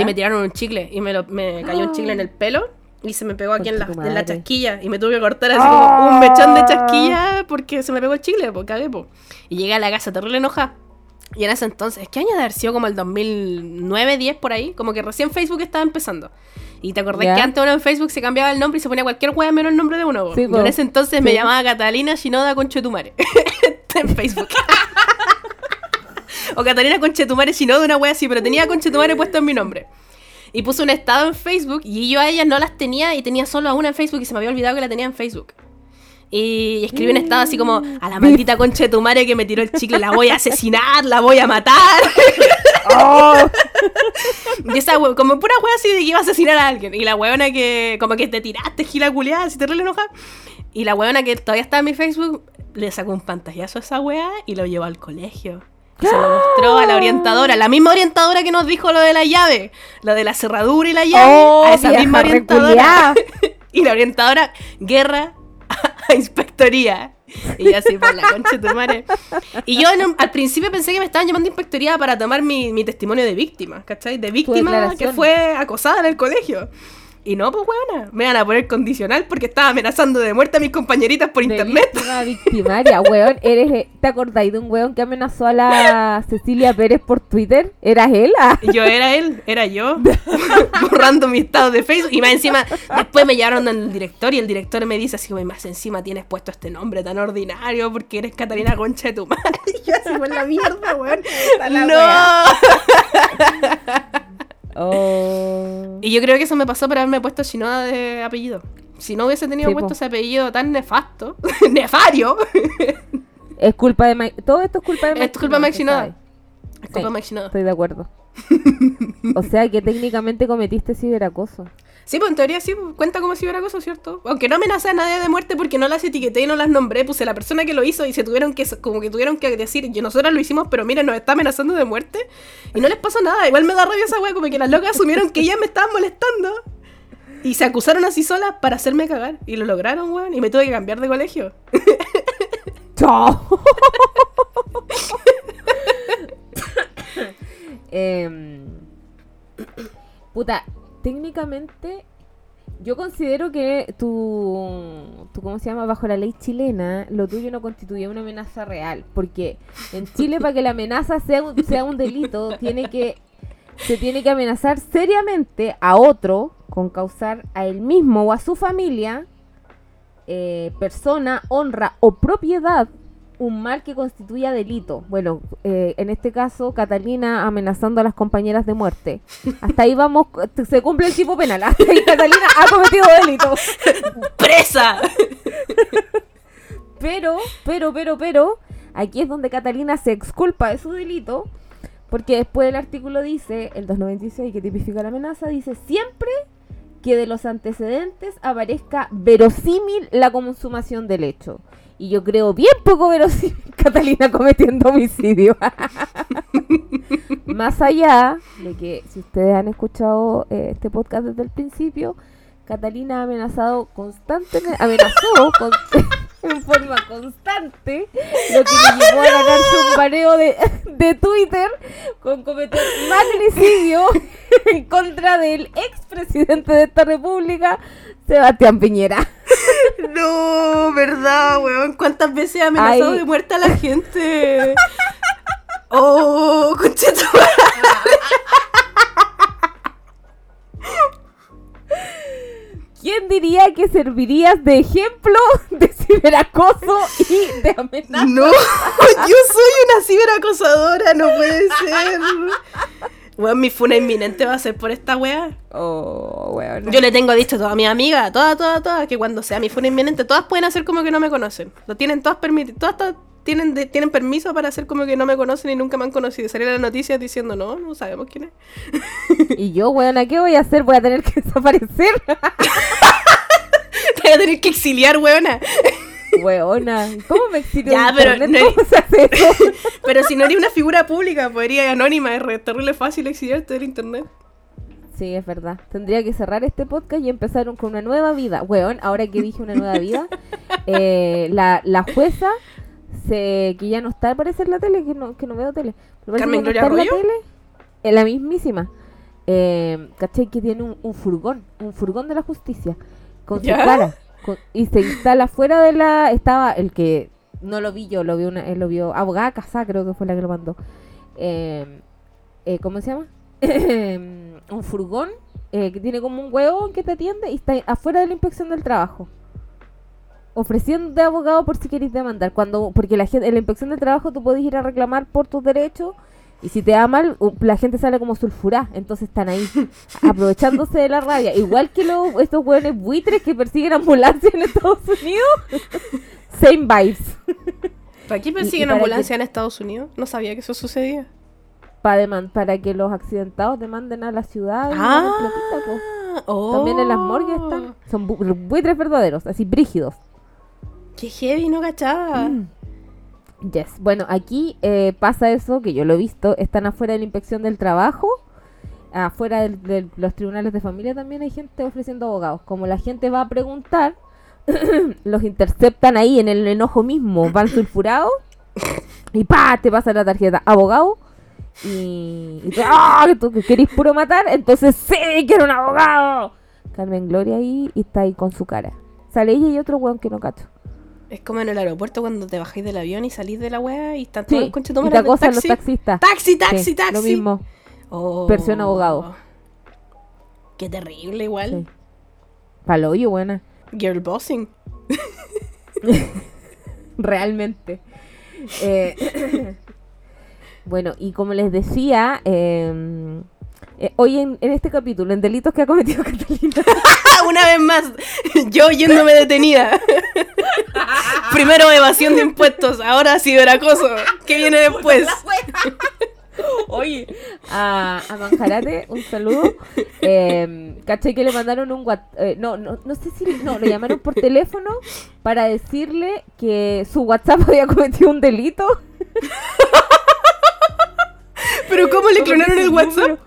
Y me tiraron un chicle y me, lo- me cayó un chicle en el pelo y se me pegó aquí en la, en la chasquilla y me tuve que cortar así como un mechón de chasquilla porque se me pegó el chicle, pues cagué, po. Y llegué a la casa terrible enojada. Y en ese entonces, ¿qué año de haber sido como el 2009, 10 por ahí? Como que recién Facebook estaba empezando. Y te acordás Ya. que antes uno en Facebook se cambiaba el nombre y se ponía cualquier wea menos el nombre de uno. Sí, Yo en ese entonces me llamaba Catalina Shinoda Conchetumare. en Facebook. o Catalina Conchetumare Shinoda, una wea así, pero tenía Conchetumare puesto en mi nombre. Y puse un estado en Facebook y yo a ellas no las tenía y tenía solo a una en Facebook y se me había olvidado que la tenía en Facebook. Y escribí un estado así como, a la maldita conchetumare que me tiró el chicle, la voy a asesinar, la voy a matar. Oh. Y esa we- como pura wea así de que iba a asesinar a alguien. Y la weona que, como que te tiraste, gila culiada, así terrible enoja. Y la weona que todavía está en mi Facebook, le sacó un pantallazo a esa wea y lo llevó al colegio. Y se lo mostró a la orientadora, la misma orientadora que nos dijo lo de la llave, lo de la cerradura y la llave, Oh, a esa vieja misma orientadora. y la orientadora, guerra a inspectoría. Y yo así por la concha de tu madre. Y yo en un- al principio pensé que me estaban llamando a inspectoría para tomar mi, mi testimonio de víctima, ¿cachai? De víctima que fue acosada en el colegio. Y no, pues weona, me van a poner condicional porque estaba amenazando de muerte a mis compañeritas por De internet. víctima victimaria, weón. Eres, eh, ¿Te acordáis de un weón que amenazó a la Cecilia Pérez por Twitter? ¿Eras él? Ah. Yo era él, era yo, borrando mi estado de Facebook. Y más encima, después me llevaron al director y el director me dice así como, "Y más encima tienes puesto este nombre tan ordinario porque eres Catalina Concha de tu madre. Y yo así fue la mierda, weón. la ¡No! Oh. Y yo creo que eso me pasó por haberme puesto Shinoda de apellido. Si no hubiese tenido Sí, puesto po. ese apellido tan nefasto, nefario, Es culpa de Mike. Todo esto es culpa de Mike. Es culpa de Mike es culpa Sí. de Mike Shinoda. Estoy de acuerdo. o sea que técnicamente cometiste ciberacoso. Sí, pues en teoría sí, pues, cuenta como si hubiera cosa, ¿cierto? Aunque no amenacé a nadie de muerte porque no las etiqueté y no las nombré, puse la persona que lo hizo y se tuvieron que, como que tuvieron que decir, yo nosotros lo hicimos, pero miren, nos está amenazando de muerte y no les pasó nada. Igual me da rabia esa wea, como que las locas asumieron que ellas me estaban molestando y se acusaron así solas para hacerme cagar y lo lograron, weón, y me tuve que cambiar de colegio. ¡Chao! Em, puta, técnicamente yo considero que tu, tu, ¿cómo se llama? Bajo la ley chilena, lo tuyo no constituye una amenaza real. Porque en Chile, para que la amenaza sea un, sea un delito, tiene que, se tiene que amenazar seriamente a otro con causar a él mismo o a su familia, eh, persona, honra o propiedad un mal que constituya delito. Bueno, eh, en este caso, Catalina amenazando a las compañeras de muerte. Hasta ahí vamos, se cumple el tipo penal. Hasta ahí Catalina ha cometido delito. ¡Presa! Pero, pero, pero, pero, aquí es donde Catalina se exculpa de su delito. Porque después el artículo dice, el 296 que tipifica la amenaza, dice siempre que de los antecedentes aparezca verosímil la consumación del hecho. Y yo creo bien poco verosímil Catalina cometiendo homicidio. Más allá de que, si ustedes han escuchado eh, este podcast desde el principio, Catalina ha amenazado constantemente, amenazó con, en forma constante, lo que le llevó a ganarse un baneo de, de Twitter con cometer magnicidio en contra del expresidente de esta república, Sebastián Piñera. No, verdad, weón. ¿Cuántas veces ha amenazado Ay. de muerte a la gente? Oh, concheto. ¿Quién diría que servirías de ejemplo de ciberacoso y de amenaza? No, yo soy una ciberacosadora, no puede ser. Weón, mi funa inminente va a ser por esta wea. Oh, weón. Yo le tengo dicho a todas mis amigas, a todas, todas, todas, que cuando sea mi funa inminente, todas pueden hacer como que no me conocen. Lo tienen todas permitido, todas, todas tienen, de- tienen permiso para hacer como que no me conocen y nunca me han conocido. Salir a las noticias diciendo, no, no sabemos quién es. Y yo, weón, ¿a qué voy a hacer? Voy a tener que desaparecer. Te voy a tener que exiliar, weona. Weona, ¿cómo me exilio Ya, pero no- ¿Cómo se hace eso? Pero si no eres una figura pública, podría ir anónima, es terrible fácil exiliarte del internet. Sí, es verdad. Tendría que cerrar este podcast y empezar un- con una nueva vida. Weón, ahora que dije una nueva vida, eh, la, la jueza, se, que ya no está, parece en la tele, que no, que no veo tele. Pero ¿Carmen que no Gloria está en la tele, en la mismísima. Eh, ¿Cachai? Que tiene un, un furgón, un furgón de la justicia, con su cara. con- y se instala fuera de la... Estaba el que... No lo vi yo, lo vio una, él lo vio abogada casada, creo que fue la que lo mandó. Eh, eh, ¿Cómo se llama? un furgón eh, que tiene como un huevón que te atiende y está afuera de la inspección del trabajo. Ofreciendo de abogado por si queréis demandar. Cuando, porque la gente, en la inspección del trabajo tú podés ir a reclamar por tus derechos y si te da mal, la gente sale como sulfurá. Entonces están ahí aprovechándose de la rabia. Igual que los, estos hueones buitres que persiguen ambulancias en Estados Unidos. Same vibes. ¿Para qué persiguen para ambulancia en Estados Unidos? No sabía que eso sucedía. Para, para que los accidentados demanden a la ciudad. y ganen platita, po. oh. También en las morgues están. Son bu- buitres verdaderos, así brígidos. Qué heavy, no cachaba. Mm. Yes. Bueno, aquí eh, pasa eso, que yo lo he visto. Están afuera de la inspección del trabajo. Afuera de los tribunales de familia también hay gente ofreciendo abogados. Como la gente va a preguntar, los interceptan ahí en el enojo mismo. Van sulfurados. Y pa, te pasa la tarjeta. Abogado. Y, ¡ah! que tú que querís puro matar. Entonces, sí, quiero un abogado. Carmen Gloria ahí y está ahí con su cara. Sale ella y otro weón que no cacho. Es como en el aeropuerto cuando te bajáis del avión y salís de la wea y están todos Sí, los y te acosan los taxi. taxistas. Taxi, taxi, Sí, taxi. Lo mismo. Oh. Versión abogado. Qué terrible igual. Sí. Paloyo, buena. Girl bossing. Realmente. Eh, bueno, y como les decía, eh, eh, hoy en, en este capítulo, en delitos que ha cometido Catalina, Una vez más, yo yéndome detenida. Primero evasión de impuestos, ahora ciberacoso. ¿Qué viene después? Oye, a, a Manjarate, un saludo. Eh, caché que le mandaron un WhatsApp. no, no, no sé si. No, le llamaron por teléfono para decirle que su WhatsApp había cometido un delito. Pero ¿cómo le clonaron el WhatsApp?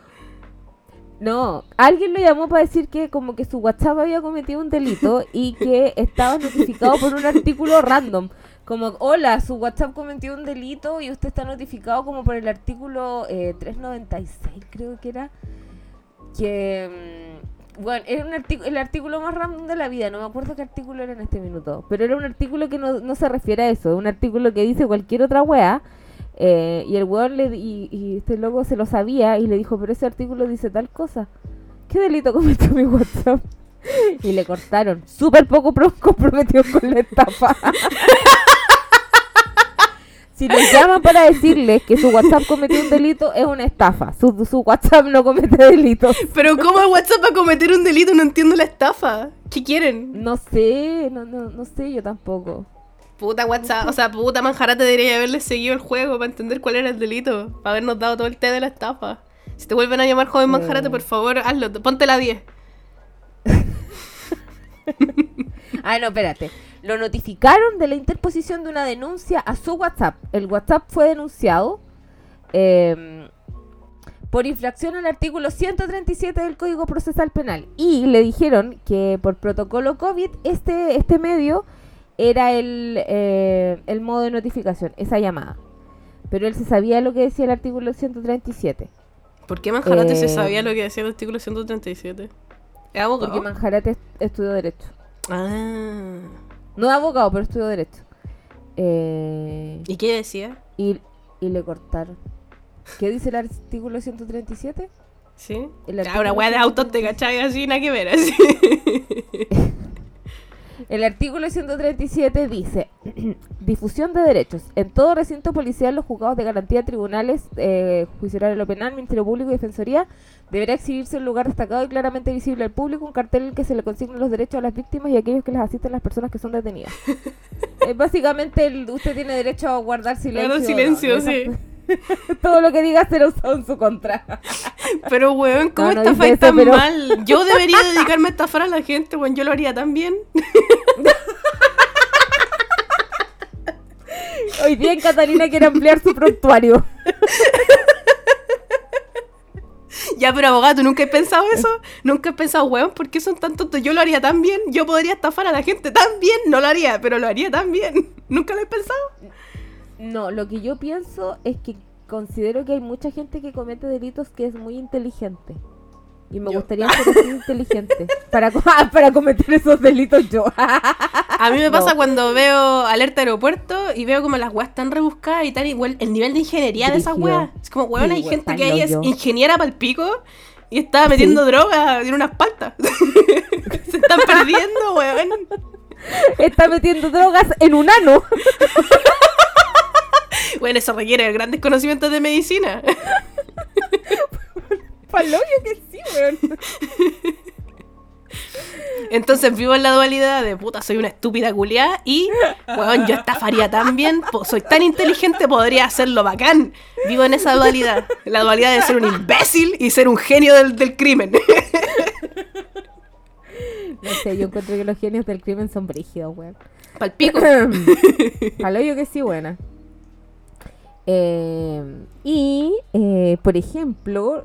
No, alguien lo llamó para decir que como que su WhatsApp había cometido un delito y que estaba notificado por un artículo random. Como, hola, su WhatsApp cometió un delito y usted está notificado como por el artículo eh, 396, creo que era. Que, mm, bueno, era un artículo, el artículo más random de la vida, no me acuerdo qué artículo era en este minuto, pero era un artículo que no, no se refiere a eso, es un artículo que dice cualquier otra wea. Eh, y el weón le, y, y este loco se lo sabía y le dijo, pero ese artículo dice tal cosa. ¿Qué delito cometió mi WhatsApp? Y le cortaron. Súper poco pro- comprometido con la estafa. Si les llaman para decirles que su WhatsApp cometió un delito, es una estafa. Su, su WhatsApp no comete delitos. Pero ¿cómo el WhatsApp va a cometer un delito? No entiendo la estafa. ¿Qué quieren? No sé, no, no, no sé yo tampoco. Puta WhatsApp, o sea, puta Manjarate debería haberle seguido el juego para entender cuál era el delito, para habernos dado todo el té de la estafa. Si te vuelven a llamar joven Manjarate, Eh. por favor, hazlo, ponte la 10. Ah, no, espérate. Lo notificaron de la interposición de una denuncia a su WhatsApp. El WhatsApp fue denunciado eh, por infracción al artículo 137 del Código Procesal Penal. Y le dijeron que por protocolo COVID este, este medio era el, eh, el modo de notificación, esa llamada. Pero él se sabía lo que decía el artículo 137. ¿Por qué Manjarate se Eh. sabía lo que decía el artículo 137? ¿Es abogado? Porque Manjarate est- estudió Derecho. Ah. No es abogado, pero estudió Derecho. Eh, ¿Y qué decía? y, y le cortaron. ¿Qué dice el artículo 137? ¿Sí? Una weá de autos te 137. cachai así, nada que ver, así. El artículo 137 dice, difusión de derechos. En todo recinto policial, los juzgados de garantía, tribunales, eh, en lo penal, Ministerio Público y Defensoría, deberá exhibirse en lugar destacado y claramente visible al público un cartel en el que se le consignen los derechos a las víctimas y a aquellos que les asisten las personas que son detenidas. Eh, básicamente, el- usted tiene derecho a guardar silencio. Guarda silencio, ¿no? sí. Todo lo que diga será usado en su contra. Pero, weón, ¿cómo No, no estafáis tan pero- mal? Yo debería dedicarme a estafar a la gente, weón. Yo lo haría tan bien. Hoy día en Catalina quiere ampliar su prontuario. Ya, pero abogado, ¿tú nunca has pensado eso? ¿Nunca has pensado, weón, por qué son tan tontos? Yo lo haría tan bien. Yo podría estafar a la gente tan bien. No lo haría, pero lo haría tan bien. ¿Nunca lo he pensado? No, lo que yo pienso es que considero que hay mucha gente que comete delitos que es muy inteligente. Y me Yo. gustaría ser así inteligente para, para cometer esos delitos yo. A mí me No. pasa cuando veo alerta aeropuerto y veo como las weas tan rebuscadas y tan igual. El nivel de ingeniería de esas weas. Es como, weón, Sí, hay gente que ahí es ingeniera para el pico y está metiendo droga en unas paltas. Se están perdiendo, weón. Está metiendo drogas en un ano. Bueno, eso requiere grandes conocimientos de medicina. Palobio que sí, weón. Entonces vivo en la dualidad de puta, soy una estúpida culiada y, weón, yo estafaría tan bien, soy tan inteligente, podría hacerlo bacán. Vivo en esa dualidad, la dualidad de ser un imbécil y ser un genio del, del crimen. No sé, yo encuentro que los genios del crimen son brígidos, weón. Palpico. Palobio que sí, buena. Eh, y, eh, por ejemplo,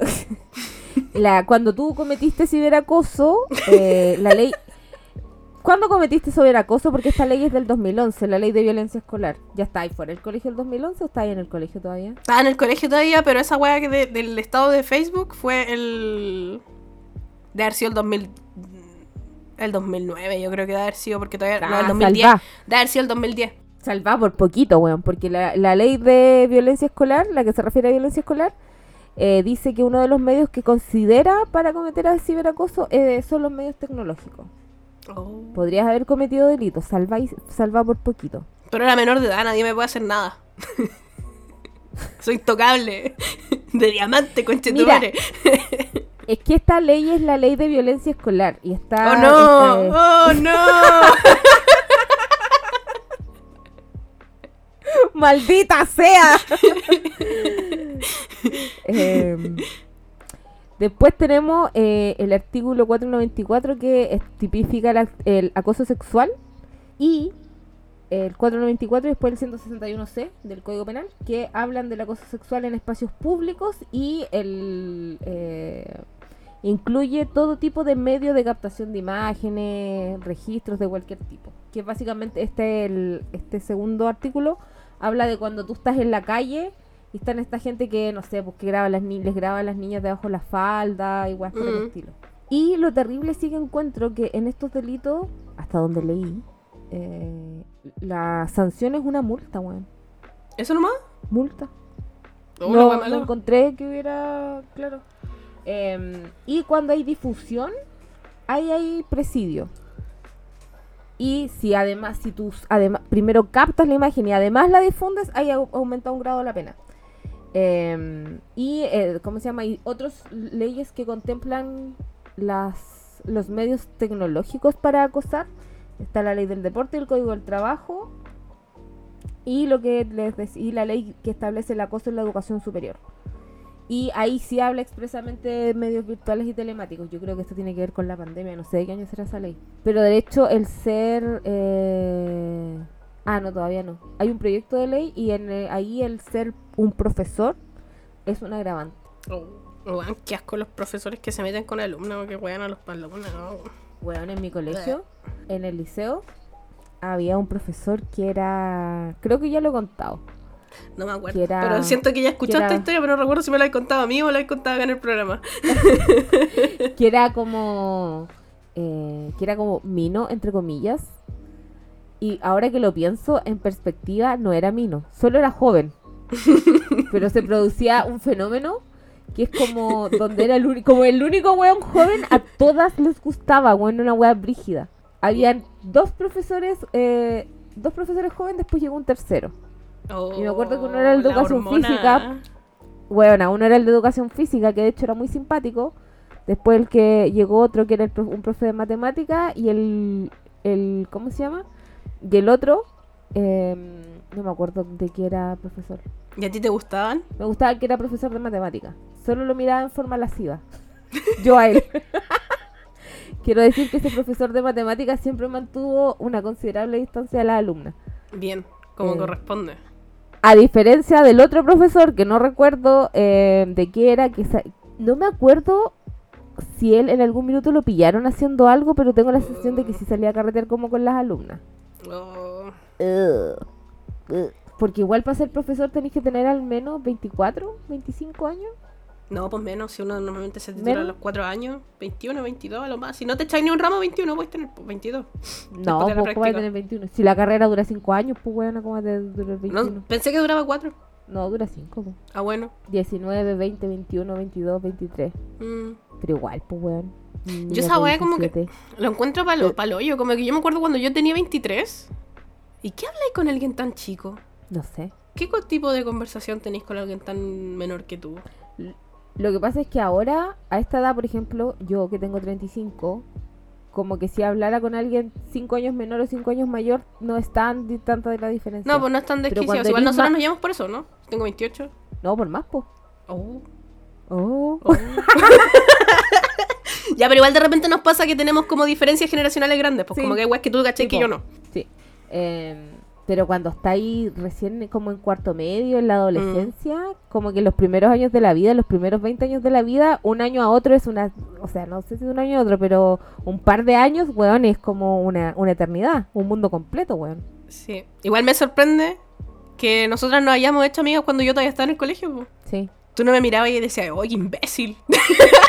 la, cuando tú cometiste ciberacoso, eh, la ley... ¿Cuándo cometiste ciberacoso? Porque esta ley es del 2011, la ley de violencia escolar. ¿Ya está ahí fuera del colegio del 2011 o está ahí en el colegio todavía? Estaba en el colegio todavía, pero esa weá de- del estado de Facebook fue el. De haber sido el 2000. El 2009, yo creo que de haber sido, porque todavía. no, Ah, el 2010. salvá. De haber sido el 2010. Salva por poquito, weón, porque la, la ley de violencia escolar, la que se refiere a violencia escolar, eh, dice que uno de los medios que considera para cometer el ciberacoso eh, son los medios tecnológicos. Oh. Podrías haber cometido delitos, salva, y- salva por poquito. Pero era menor de edad, nadie me puede hacer nada. Soy intocable. De diamante, conchetumare. Es que esta ley es la ley de violencia escolar y está... ¡Oh no! esta- ¡Oh no! ¡Maldita sea! Em, después tenemos eh, el artículo 494 que es- tipifica el, el acoso sexual y el 494 y después el 161C del Código Penal que hablan del acoso sexual en espacios públicos y el, eh, incluye todo tipo de medios de captación de imágenes, registros de cualquier tipo. Que básicamente este, el, este segundo artículo habla de cuando tú estás en la calle y están esta gente que, no sé, pues que graba las ni les graba a las niñas debajo de la falda, igual por el Mm. estilo. Y lo terrible sí que encuentro que en estos delitos, hasta donde leí, eh, la sanción es una multa, weón. ¿Eso nomás? Multa. Oh, no, no encontré que hubiera, claro. Em, y cuando hay difusión, ahí hay presidio. Y si además, si tú además, primero captas la imagen y además la difundes, ahí au- aumenta un grado la pena. Em, y, eh, ¿cómo se llama? Y otras leyes que contemplan las, los medios tecnológicos para acosar. Está la ley del deporte, el código del trabajo y lo que les y la ley que establece el acoso en la educación superior. Y ahí sí habla expresamente de medios virtuales y telemáticos. Yo creo que esto tiene que ver con la pandemia, no sé de qué año será esa ley. Pero de hecho el ser... eh, Ah, no, todavía no. Hay un proyecto de ley y en, eh, ahí el ser un profesor es un agravante. Oh, qué asco los profesores que se meten con alumnos, que juegan a los alumnos. no. Bueno, en mi colegio, en el liceo, había un profesor que era... Creo que ya lo he contado. No me acuerdo. Era- Pero siento que ya era- esta historia, pero no recuerdo si me la he contado a mí o la he contado acá en el programa. que era como eh, que era como Mino entre comillas. Y ahora que lo pienso en perspectiva no era Mino. Solo era joven. Pero se producía un fenómeno que es como donde era el único como el único weón joven a todas les gustaba weón una wea brígida. Habían dos profesores eh, dos profesores jóvenes después llegó un tercero Y me acuerdo que uno era el de Oh, educación hormona. física. bueno, uno era el de educación física, que de hecho era muy simpático. Después el que llegó otro, que era el prof- un profe de matemática. Y el, el. ¿Cómo se llama? Y el otro, em, no me acuerdo de qué era profesor. ¿Y a ti te gustaban? Me gustaba el que era profesor de matemática. Solo lo miraba en forma lasciva. Yo a él. Quiero decir que ese profesor de matemáticas siempre mantuvo una considerable distancia a la alumna. Bien, como Eh, corresponde. A diferencia del otro profesor, que no recuerdo eh, de qué era, que no me acuerdo si él en algún minuto lo pillaron haciendo algo, pero tengo la sensación de que sí salía a carretear como con las alumnas. Oh, Porque igual para ser profesor tenéis que tener al menos 24, 25 años. No, pues menos, si uno normalmente se titula a ¿Menos? los 4 años, 21, 22 a lo más. Si no te echáis ni un ramo, 21, puedes tener pues, 22. No, de pues, ¿cómo vas a práctica. tener 21? Si la carrera dura 5 años, pues bueno, ¿cómo a tener- durar 21? No, pensé que duraba 4. No, dura 5. Pues. Ah, bueno. 19, 20, 21, 22, 23. Mm. Pero igual, pues weón. Yo esa weá como que- 17. Lo encuentro palo, palo hoyo. Como que yo me acuerdo cuando yo tenía 23. ¿Y qué habláis con alguien tan chico? No sé. ¿Qué tipo de conversación tenéis con alguien tan menor que tú? Lo que pasa es que ahora, a esta edad, por ejemplo, yo que tengo 35, como que si hablara con alguien 5 años menor o 5 años mayor, no es tan tanta de la diferencia. No, pues no es tan desquiciado. Igual nosotros más- nos llamamos por eso, ¿no? Tengo 28. No, por más, pues. Oh. Oh. Oh. ya, pero igual de repente nos pasa que tenemos como diferencias generacionales grandes. Pues Sí. como que hay weas que tú caché Sí, que po. yo no. Sí. Em, pero cuando está ahí recién como en cuarto medio, en la adolescencia, como que los primeros años de la vida, los primeros 20 años de la vida, un año a otro es una, o sea, no sé si un año a otro, pero un par de años, weón, es como una, una eternidad, un mundo completo, weón. Sí. Igual me sorprende que nosotras nos hayamos hecho amigas cuando yo todavía estaba en el colegio. po. Sí. Tú no me mirabas y decías, oye, imbécil.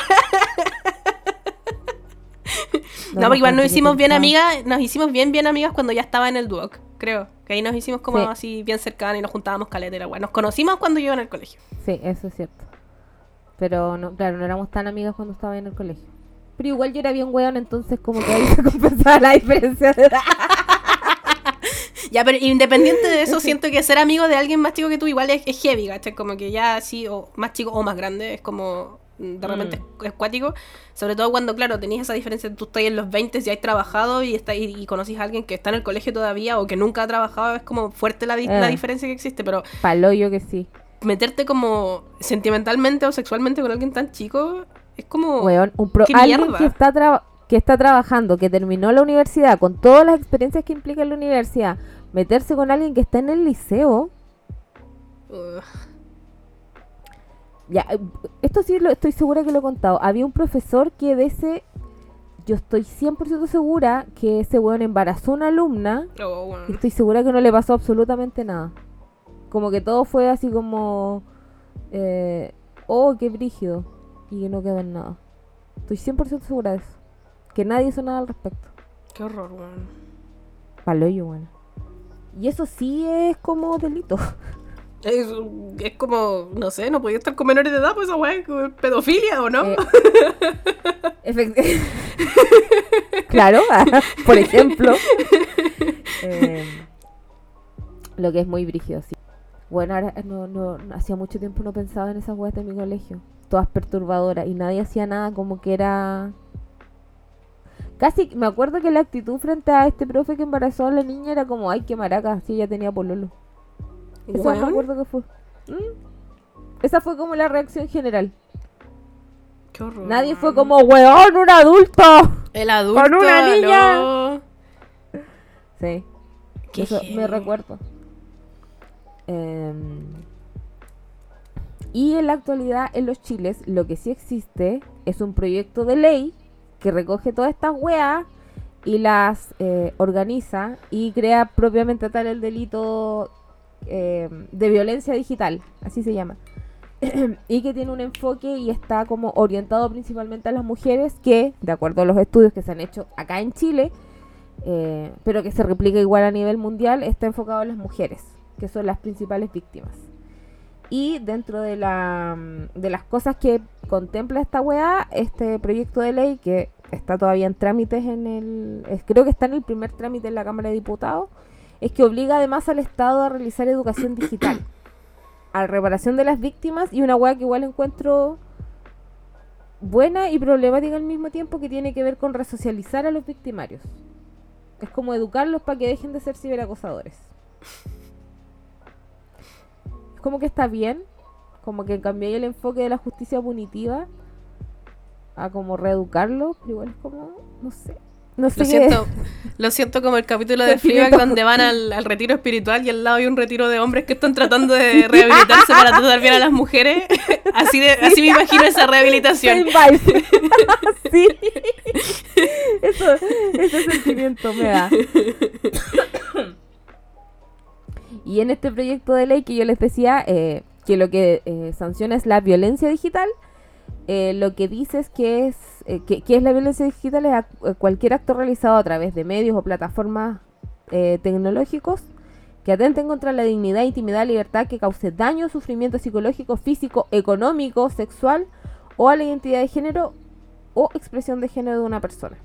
No, porque igual nos hicimos bien amigas, nos hicimos bien, bien amigas cuando ya estaba en el Duoc, creo. Que ahí nos hicimos como Sí. así bien cercanas y nos juntábamos caleta la wea. Nos conocimos cuando yo iba en el colegio. Sí, eso es cierto. Pero no, claro, no éramos tan amigas cuando estaba en el colegio. Pero igual yo era bien weón, entonces como que ahí se compensaba la diferencia de edad. Ya, pero independiente de eso, siento que ser amigo de alguien más chico que tú igual es, es heavy, ¿cachai? Como que ya así, o más chico o más grande, es como de repente Mm. es, cuático. Sobre todo cuando, claro, tenías esa diferencia, tú estás en los 20 y has trabajado y, está, y, y conocís a alguien que está en el colegio todavía o que nunca ha trabajado, es como fuerte la, la Eh. diferencia que existe, pero Paloyo que sí. meterte como sentimentalmente o sexualmente con alguien tan chico es como... Weón, un pro- qué alguien mierda. que está, traba- que está trabajando, que terminó la universidad, con todas las experiencias que implica la universidad, meterse con alguien que está en el liceo, Ugh. Ya, eh, esto sí lo, estoy segura que lo he contado. Había un profesor que de ese. Yo estoy 100% segura que ese weón embarazó a una alumna. Oh, y weón. estoy segura que no le pasó absolutamente nada. Como que todo fue así como. eh, oh, qué brígido. Y que no quedó en nada. Estoy 100% segura de eso. Que nadie hizo nada al respecto. Qué horror, weón. Paloyo, bueno. Y eso sí es como delito. Es, es como, no sé, no podía estar con menores de edad, pues esa weá es pedofilia o no. Eh, efect- claro, por ejemplo. Eh, lo que es muy brígido, sí. Bueno, ahora no, no, no- hacía mucho tiempo no pensaba en esas weas de mi colegio. Todas perturbadoras. Y nadie hacía nada como que era. Casi, me acuerdo que la actitud frente a este profe que embarazó a la niña era como, ay, qué maraca, si ella tenía pololo. Eso me acuerdo que fue. ¿Mm? Esa fue como la reacción general. Qué horror. Nadie fue como, weón, un adulto. El adulto. con una niña. Sí, Qué eso me recuerdo. Em, y en la actualidad, en los chiles, lo que sí existe es un proyecto de ley que recoge todas estas weas y las eh, organiza y crea propiamente tal el delito em, de violencia digital, así se llama. y que tiene un enfoque y está como orientado principalmente a las mujeres que, de acuerdo a los estudios que se han hecho acá en Chile, eh, pero que se replica igual a nivel mundial, está enfocado en las mujeres, que son las principales víctimas. Y dentro de, la, de las cosas que contempla esta weá, este proyecto de ley que está todavía en trámites en el... creo que está en el primer trámite en la Cámara de Diputados, es que obliga además al Estado a realizar educación digital, a reparación de las víctimas y una weá que igual encuentro buena y problemática al mismo tiempo que tiene que ver con resocializar a los victimarios. Es como educarlos para que dejen de ser ciberacosadores. Es como que está bien, como que cambié el enfoque de la justicia punitiva a como reeducarlos, pero igual es como, no sé. No sé Lo siento, lo siento como el capítulo de Fleabag donde van al, al retiro espiritual y al lado hay un retiro de hombres que están tratando de rehabilitarse para tratar bien a las mujeres. Así, de, así me imagino esa rehabilitación. Sí. Eso, ese sentimiento me da. y en este proyecto de ley que yo les decía, eh, que lo que eh, sanciona es la violencia digital, eh, lo que dice es que es, eh, que, que es la violencia digital es eh, cualquier acto realizado a través de medios o plataformas eh, tecnológicos que atenten contra la dignidad, intimidad, libertad, que cause daño, sufrimiento psicológico, físico, económico, sexual o a la identidad de género o expresión de género de una persona.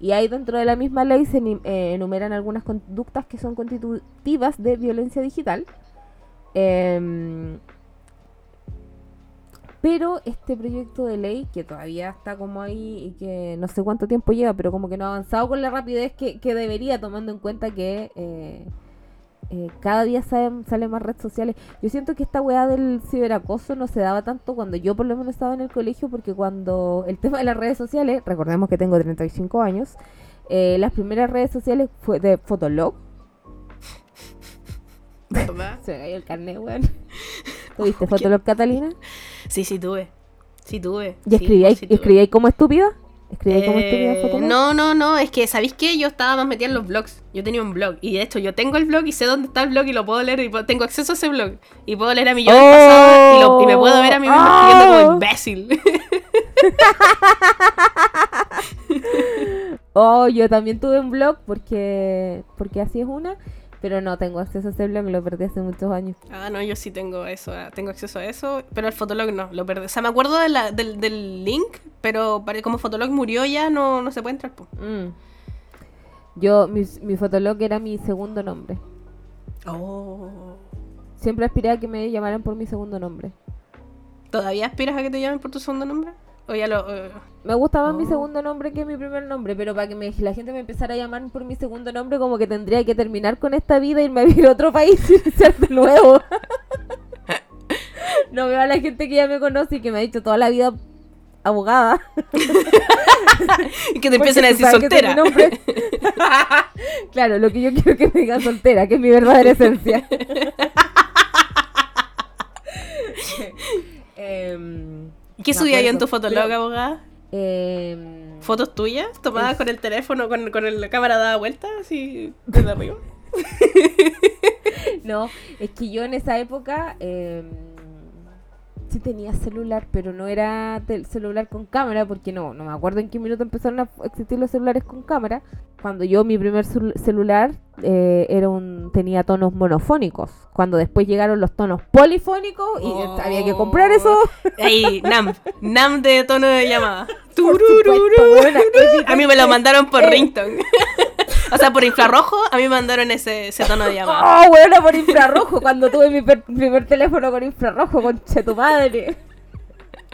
Y ahí dentro de la misma ley se eh, enumeran algunas conductas que son constitutivas de violencia digital. Em, pero este proyecto de ley, que todavía está como ahí y que no sé cuánto tiempo lleva, pero como que no ha avanzado con la rapidez que, que debería, tomando en cuenta que eh, eh, cada día salen, salen más redes sociales. Yo siento que esta weá del ciberacoso no se daba tanto cuando yo por lo menos estaba en el colegio, porque cuando el tema de las redes sociales, recordemos que tengo 35 años, eh, las primeras redes sociales fue de Fotolog. ¿Verdad? Se me cayó el carnet, weón. ¿Tuviste Fotolog, Catalina? Sí, sí tuve. Sí tuve. ¿Y Sí, escribíais, sí tuve. escribíais como estúpida? ¿Escribíais como estúpida Eh, no, no, no, es que ¿sabéis qué? Yo estaba más metida en los blogs. Yo tenía un blog. Y de hecho, yo tengo el blog y sé dónde está el blog y lo puedo leer y tengo acceso a ese blog. Y puedo leer a mi yo del Oh. pasado y, lo- y me puedo ver a mí mismo escribiendo como imbécil. Oh, yo también tuve un blog porque porque así es una, pero no tengo acceso a ese blog, lo perdí hace muchos años. ah, no, yo sí tengo eso, ah, tengo acceso a eso, pero al Fotolog no, lo perdí. O sea, me acuerdo de la- del, del link, pero como Fotolog murió ya no, no se puede entrar. Mm. Yo, mi, mi fotolog era mi segundo nombre. Oh. Siempre aspiré a que me llamaran por mi segundo nombre. ¿Todavía aspiras a que te llamen por tu segundo nombre? O ya lo... eh, Me gustaba mi Oh. segundo nombre que mi primer nombre, pero para que me- la gente me empezara a llamar por mi segundo nombre, como que tendría que terminar con esta vida, irme a vivir a otro país y iniciar de nuevo. no veo a la gente que ya me conoce y que me ha dicho toda la vida abogada. y que te empiecen a decir soltera. mi claro, lo que yo quiero que me digan soltera, que es mi verdadera esencia. ¿Y qué subía ahí en tu fotolog, abogada? em, ¿Fotos tuyas tomadas con el teléfono, con, con la cámara dada vuelta, así desde arriba? No, es que yo en esa época em, sí tenía celular, pero no era celular con cámara, porque no, no me acuerdo en qué minuto empezaron a existir los celulares con cámara. Cuando yo mi primer cel- celular eh, era un tenía tonos monofónicos. Cuando después llegaron los tonos polifónicos y Oh. había que comprar eso. Ahí, NAM. NAM de tono de llamada. Supuesto, A mí me lo mandaron por Eh. ringtone. o sea, por infrarrojo, a mí me mandaron ese, ese tono de llamada. Oh, bueno, por infrarrojo, cuando tuve mi primer teléfono con infrarrojo, conche tu madre.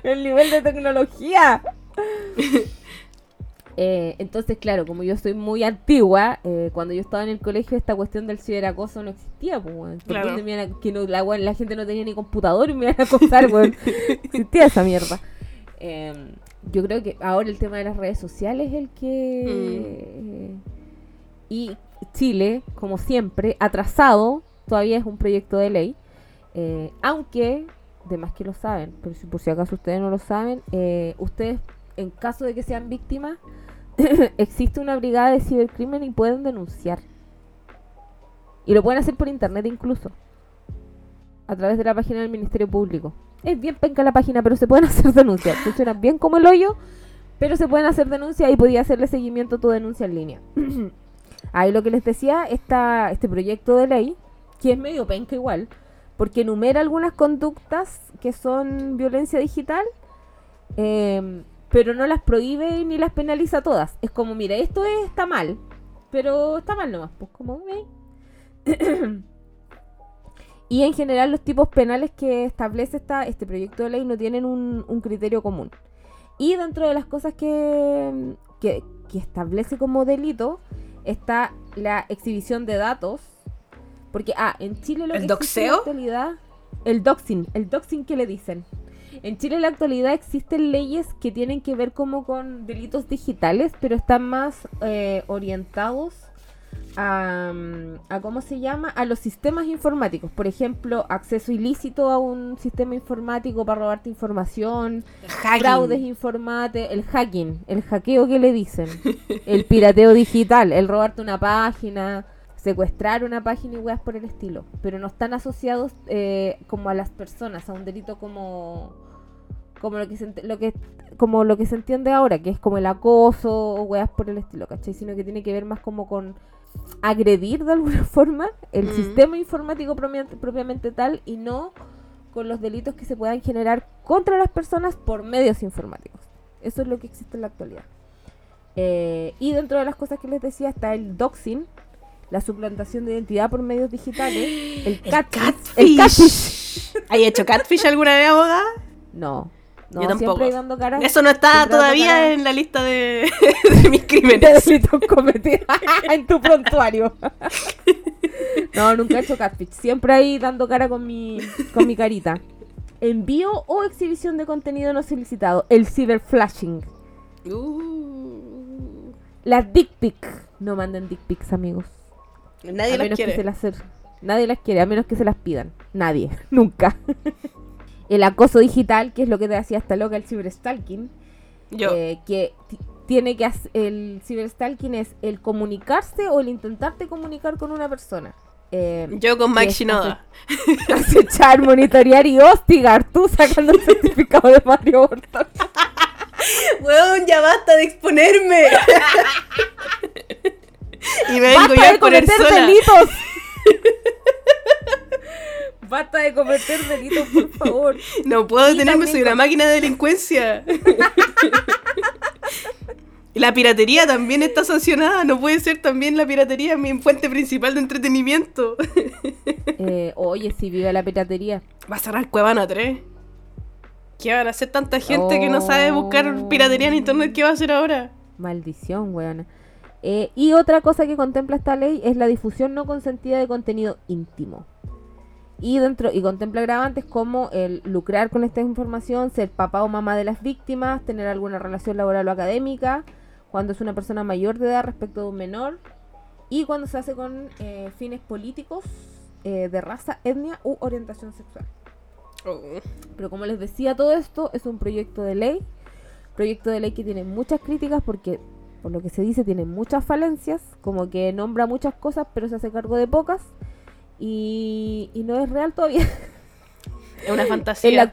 El nivel de tecnología. Eh, entonces, claro, como yo soy muy antigua, eh, cuando yo estaba en el colegio esta cuestión del ciberacoso no existía, pues, weón. ¿Por Claro. a- que no, la, gente no tenía ni computador y me iban a acosar, weón. existía esa mierda. Eh, yo creo que ahora el tema de las redes sociales es el que... Y Chile, como siempre, atrasado, todavía es un proyecto de ley. eh, aunque, de más que lo saben, pero si por si acaso ustedes no lo saben, eh, ustedes, en caso de que sean víctimas, existe una brigada de cibercrimen y pueden denunciar. Y lo pueden hacer por internet incluso. A través de la página del Ministerio Público. Es bien penca la página, pero se pueden hacer denuncias. Funciona bien como el hoyo, pero se pueden hacer denuncias y podía hacerle seguimiento a tu denuncia en línea. Ahí lo que les decía, esta, este proyecto de ley, que es medio penca igual, porque enumera algunas conductas que son violencia digital, eh, pero no las prohíbe ni las penaliza todas. Es como, mira, esto es- está mal, pero está mal nomás, pues como, ¿ve? y en general los tipos penales que establece esta, este proyecto de ley no tienen un, criterio común. Y dentro de las cosas que, que establece como delito está la exhibición de datos. Porque, ah, en Chile lo ¿El que existe en la doxeo? actualidad... El doxing, el doxing que le dicen. En Chile en la actualidad existen leyes que tienen que ver como con delitos digitales, pero están más eh, orientados a, a, ¿cómo se llama? A los sistemas informáticos. Por ejemplo, acceso ilícito a un sistema informático para robarte información, fraudes informáticos, el hacking, el hackeo que le dicen, el pirateo digital, el robarte una página, secuestrar una página y weas por el estilo. Pero no están asociados eh, como a las personas, a un delito como como lo que se, lo que como lo que se entiende ahora, que es como el acoso o weas por el estilo, ¿cachai? Sino que tiene que ver más como con agredir de alguna forma el Mm. sistema informático propia- propiamente tal y no con los delitos que se puedan generar contra las personas por medios informáticos. Eso es lo que existe en la actualidad. Eh, y dentro de las cosas que les decía está el doxing, la suplantación de identidad por medios digitales, el, El catfish. El catfish. ¿Hay hecho catfish alguna vez, abogada? No, no, Yo tampoco. siempre dando cara. Eso no está todavía en la lista de, de mis de crímenes. delitos cometidos en tu prontuario. no, nunca he hecho catfish. Siempre ahí dando cara con mi, con mi carita. Envío o exhibición de contenido no solicitado. El ciberflashing. Uh, Las dick pic. No manden dick pics, amigos. nadie a las menos que se quiere. las Nadie las quiere, a menos que se las pidan. Nadie, nunca. El acoso digital, que es lo que te hacía hasta loca el ciberstalking. Yo. eh, que ti- tiene que hacer el ciberstalking es el comunicarse o el intentarte comunicar con una persona. Eh, Yo con Mike Shinoda. acechar, monitorear y hostigar. Tú sacando el certificado de Mario Orton. Weón, ya basta de exponerme. y vengo ¡Basta yo de cometer delitos! ¡Basta de cometer delitos, por favor! No puedo detenerme, soy una máquina de delincuencia. La piratería también está sancionada. No puede ser también la piratería mi fuente principal de entretenimiento. Eh, oye, si vive la piratería. Va a cerrar Cuevana 3. ¿Qué van a hacer tanta gente que no sabe buscar piratería en internet? ¿Qué va a hacer ahora? Maldición, weona. Eh, y otra cosa que contempla esta ley es la difusión no consentida de contenido íntimo. Y dentro y contempla agravantes como el lucrar con esta información, ser papá o mamá de las víctimas, tener alguna relación laboral o académica, cuando es una persona mayor de edad respecto de un menor, y cuando se hace con eh, fines políticos, eh, de raza, etnia u orientación sexual. Oh. Pero como les decía, todo esto es un proyecto de ley. Proyecto de ley que tiene muchas críticas porque, por lo que se dice, tiene muchas falencias. Como que nombra muchas cosas, pero se hace cargo de pocas. Y, y no es real todavía. Es una En fantasía. la-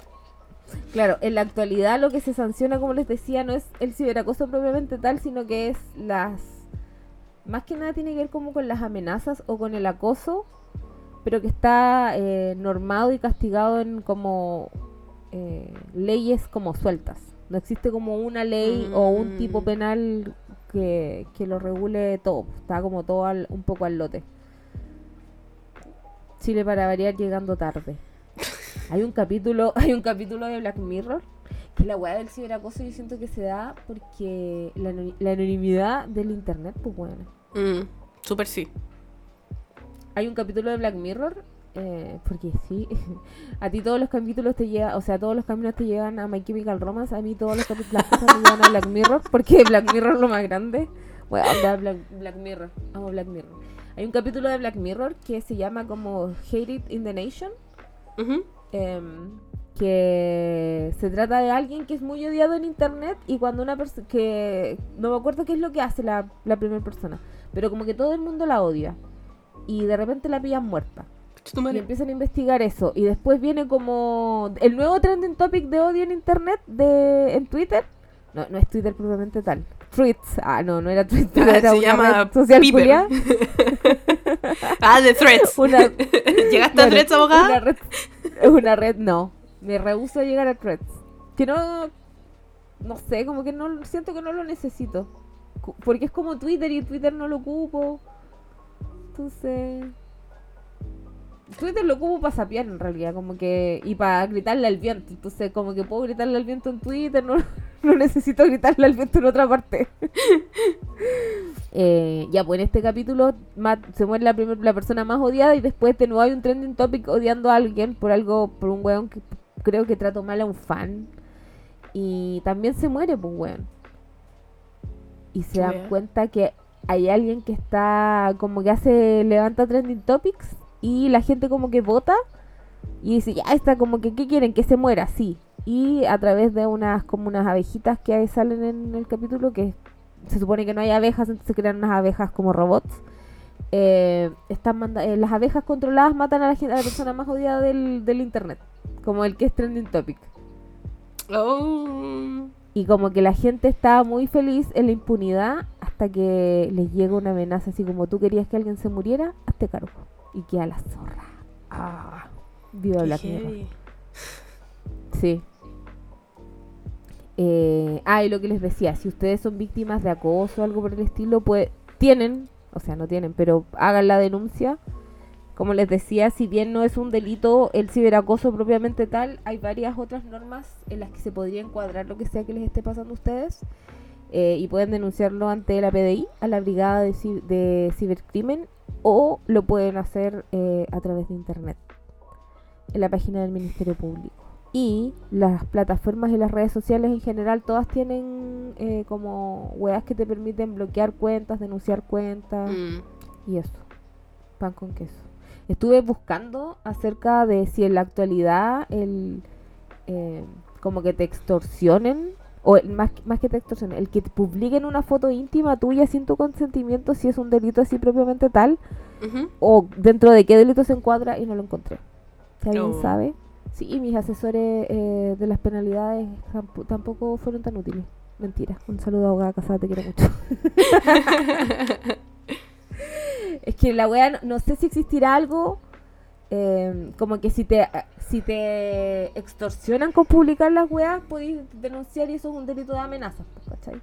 claro, en la actualidad lo que se sanciona, como les decía, no es el ciberacoso propiamente tal, sino que es las... Más que nada tiene que ver como con las amenazas o con el acoso, pero que está eh, normado y castigado en como eh, leyes como sueltas. No existe como una ley o un tipo Mm. penal que, que lo regule todo. Está como todo al- un poco al lote. Chile para variar llegando tarde. Hay un capítulo, hay un capítulo de Black Mirror que la weá del ciberacoso yo siento que se da porque la, la anonimidad del internet, pues bueno. Mm, Súper sí. Hay un capítulo de Black Mirror, eh, porque sí, a ti todos los capítulos te llevan, o sea, todos los caminos te llevan a My Chemical Romance, a mí todos los capítulos me llevan a Black Mirror, porque Black Mirror es lo más grande. Bueno, Black, Black Mirror, amo Black Mirror. Hay un capítulo de Black Mirror que se llama como Hated in the Nation, em, que se trata de alguien que es muy odiado en internet y cuando una persona que no me acuerdo qué es lo que hace la, la primera persona, pero como que todo el mundo la odia y de repente la pillan muerta y empiezan a investigar eso y después viene como el nuevo trending topic de odio en internet de en Twitter. No, no es Twitter propiamente tal. Tweets. Ah, no, no era Twitter, Ah, era se una llama red social culiá. ah, de Threads. Una, ¿Llegaste a Bueno, Threads, abogada? Una red, una red no. Me rehuso a llegar a Threads. Que no. No sé, como que no. Siento que no lo necesito. Porque es como Twitter y Twitter no lo ocupo. Entonces. Twitter lo ocupo para sapear en realidad, como que. Y para gritarle al viento. Entonces, como que puedo gritarle al viento en Twitter, no, no necesito gritarle al viento en otra parte. Eh, ya, pues en este capítulo se muere la, primer- la persona más odiada y después de nuevo hay un trending topic odiando a alguien por algo, por un weón que creo que trató mal a un fan. Y también se muere, pues weón. Y se dan cuenta que hay alguien que está como que hace, levanta trending topics y la gente como que vota y dice, ya está como que, ¿qué quieren? Que se muera, sí. Y a través de unas como unas abejitas que ahí salen en el capítulo, que se supone que no hay abejas, entonces se crean unas abejas como robots. eh, están manda- eh, las abejas controladas matan a la, gente, a la persona más odiada del, del internet, como el que es trending topic. Oh. Y como que la gente está muy feliz en la impunidad hasta que les llega una amenaza así como tú querías que alguien se muriera, hazte cargo. Y queda la zorra. Ah, viva Black Mirror. Sí. Eh, ah, y lo que les decía, si ustedes son víctimas de acoso o algo por el estilo, pues tienen, o sea, no tienen, pero hagan la denuncia. Como les decía, si bien no es un delito el ciberacoso propiamente tal, hay varias otras normas en las que se podría encuadrar lo que sea que les esté pasando a ustedes. eh, y pueden denunciarlo ante la PDI, a la Brigada de, de Cibercrimen, o lo pueden hacer eh, a través de Internet, en la página del Ministerio Público. Y las plataformas y las redes sociales en general, todas tienen eh, como weas que te permiten bloquear cuentas, denunciar cuentas Mm. y eso. Pan con queso. Estuve buscando acerca de si en la actualidad el eh, como que te extorsionen o el- más, más que te extorsionen, el que te publiquen una foto íntima tuya sin tu consentimiento si es un delito así propiamente tal o dentro de qué delito se encuadra y no lo encontré. Si alguien Oh. sabe. Sí, y mis asesores eh, de las penalidades tampo- tampoco fueron tan útiles. Mentira. Un saludo a abogada casada, te quiero mucho. es que la wea, no, no sé si existirá algo eh, como que si te si te extorsionan con publicar las weas, podéis denunciar y eso es un delito de amenaza, ¿cachai?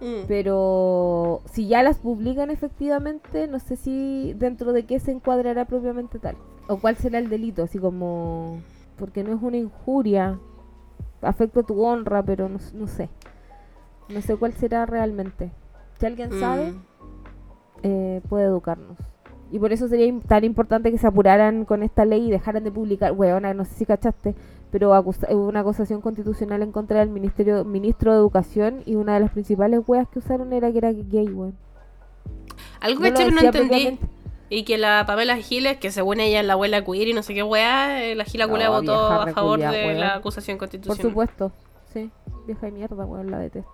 Mm. Pero si ya las publican efectivamente, no sé si dentro de qué se encuadrará propiamente tal. O cuál será el delito, así como... Porque no es una injuria, afecta tu honra, pero no, no sé. No sé cuál será realmente. Si alguien sabe, Mm. eh, puede educarnos. Y por eso sería tan importante que se apuraran con esta ley y dejaran de publicar. Weona, no sé si cachaste, pero acusa- hubo una acusación constitucional en contra del ministerio, ministro de Educación y una de las principales weas que usaron era que era gay, weón. Algo No que no entendí. Y que la Pamela Giles, que según ella es la abuela queer y no sé qué weá, eh, la Gila No, votó a favor de la acusación Por constitucional. supuesto. Sí, vieja de mierda, weón, la detesto.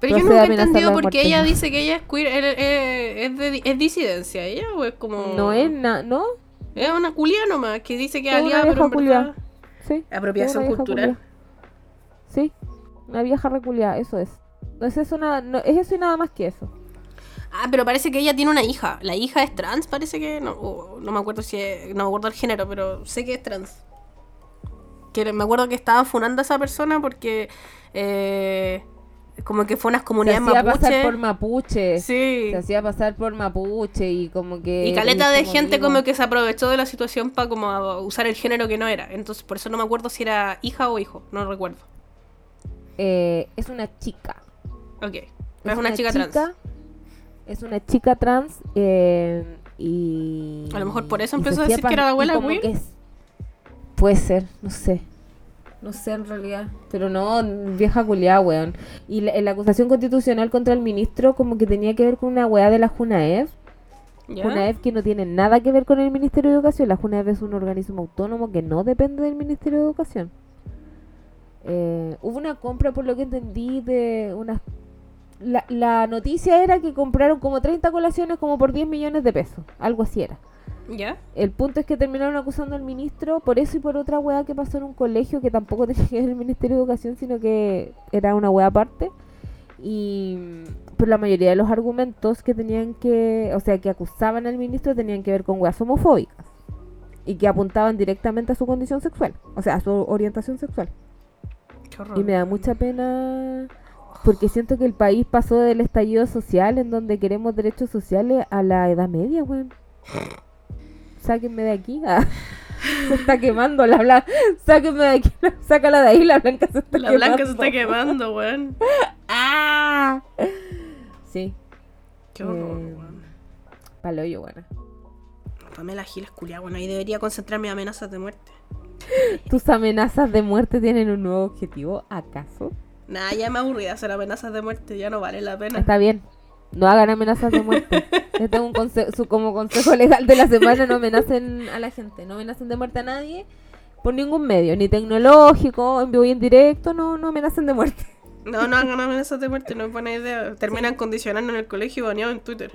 Pero yo nunca he entendido por qué ella dice que ella es queer, es, de- es disidencia ella, o es como... No es nada, ¿no? Es una culia nomás, que dice que es Es una aliada, pero en vieja culia. verdad... Sí. Apropiación cultural. culia. Sí, una vieja reculiada, eso es. No es eso nada, no, es eso y nada más que eso. Ah, pero parece que ella tiene una hija. La hija es trans, parece que... No, no me acuerdo si es- No me acuerdo el género, pero sé que es trans. Que me acuerdo que estaban funando a esa persona porque... eh, como que fue unas Se comunidades hacía mapuche. pasar por mapuche. Sí. Se hacía pasar por mapuche y como que... Y caleta de como gente como que se aprovechó de la situación para como usar el género que no era. Entonces por eso no me acuerdo si era hija o hijo. No recuerdo. eh, es una chica. Ok. Pero es una, chica, trans. Es una chica trans eh, y... A lo mejor por eso empezó se a hacía decir que era la abuela Puede ser, no sé. No sé en realidad. Pero no, vieja culiada, weón. Y la, la acusación constitucional contra el ministro como que tenía que ver con una weá de la Junaev. ¿Ya? Junaev que no tiene nada que ver con el Ministerio de Educación. La Junaev es un organismo autónomo que no depende del Ministerio de Educación. Eh, hubo una compra, por lo que entendí, de unas... La, la noticia era que compraron como 30 colaciones como por 10 millones de pesos. Algo así era. ¿Ya? El punto es que terminaron acusando al ministro por eso y por otra weá que pasó en un colegio que tampoco tenía que ver el Ministerio de Educación, sino que era una weá aparte. Y pero la mayoría de los argumentos que tenían que, o sea, que acusaban al ministro tenían que ver con weas homofóbicas y que apuntaban directamente a su condición sexual, o sea, a su orientación sexual. Y me da mucha pena porque siento que el país pasó del estallido social en donde queremos derechos sociales a la edad media, weón. Sáquenme de aquí. Ah, se está quemando la blanca. Sáquenme de aquí. Sácala de ahí, la blanca se está La quemando. blanca se está quemando, weón. ¡Ah! Sí, Qué horror, Eh, weón. paloyo, bueno. Pamela Gil es culia, bueno, ahí debería concentrar mis amenazas de muerte. ¿Tus amenazas de muerte tienen un nuevo objetivo, acaso? Nah, ya me aburrí de hacer amenazas de muerte, ya no vale la pena. Está bien. No hagan amenazas de muerte. Yo tengo un conse- su- como consejo legal de la semana, no amenacen a la gente, no amenacen de muerte a nadie por ningún medio, ni tecnológico, en vivo y en directo, no, no amenacen de muerte. No, no hagan amenazas de muerte, no es buena idea. Terminan condicionando en el colegio y baneado en Twitter.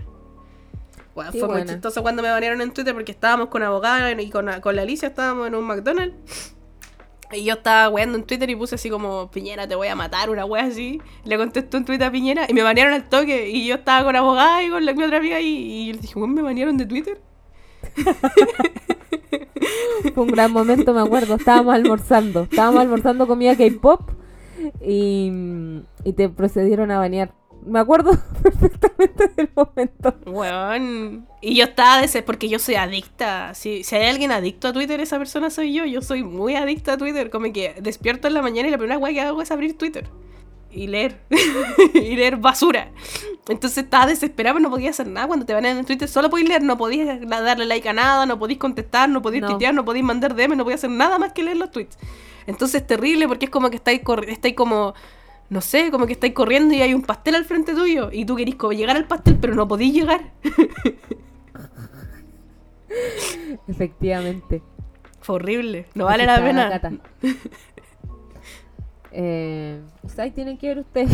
Bueno, Sí, fue muy buena. chistoso cuando me banearon en Twitter porque estábamos con abogada y con, con la Alicia estábamos en un McDonald's. Y yo estaba weando en Twitter y puse así como, Piñera, te voy a matar, una wea así. Le contestó un tweet a Piñera y me banearon al toque. Y yo estaba con abogada y con la, mi otra amiga y, y yo le dije, weón, me banearon de Twitter. Fue un gran momento, me acuerdo. Estábamos almorzando, estábamos almorzando comida K-pop y, y te procedieron a banear. Me acuerdo perfectamente del momento. Weón. Y yo estaba ese porque yo soy adicta. Si, si hay alguien adicto a Twitter, esa persona soy yo. Yo soy muy adicta a Twitter. Como que despierto en la mañana y la primera weá que hago es abrir Twitter. Y leer. y leer basura. Entonces estaba desesperada, pero no podía hacer nada cuando te van en Twitter. Solo podías leer, no podías darle like a nada, no podías contestar, no podías No. tuitear, no podías mandar DM, no podías hacer nada más que leer los tweets. Entonces es terrible porque es como que estáis, estáis como no sé, como que estáis corriendo y hay un pastel al frente tuyo y tú querís como llegar al pastel, pero no podís llegar. Efectivamente. Fue horrible, no vale la pena. Eh, ahí tienen que ver ustedes.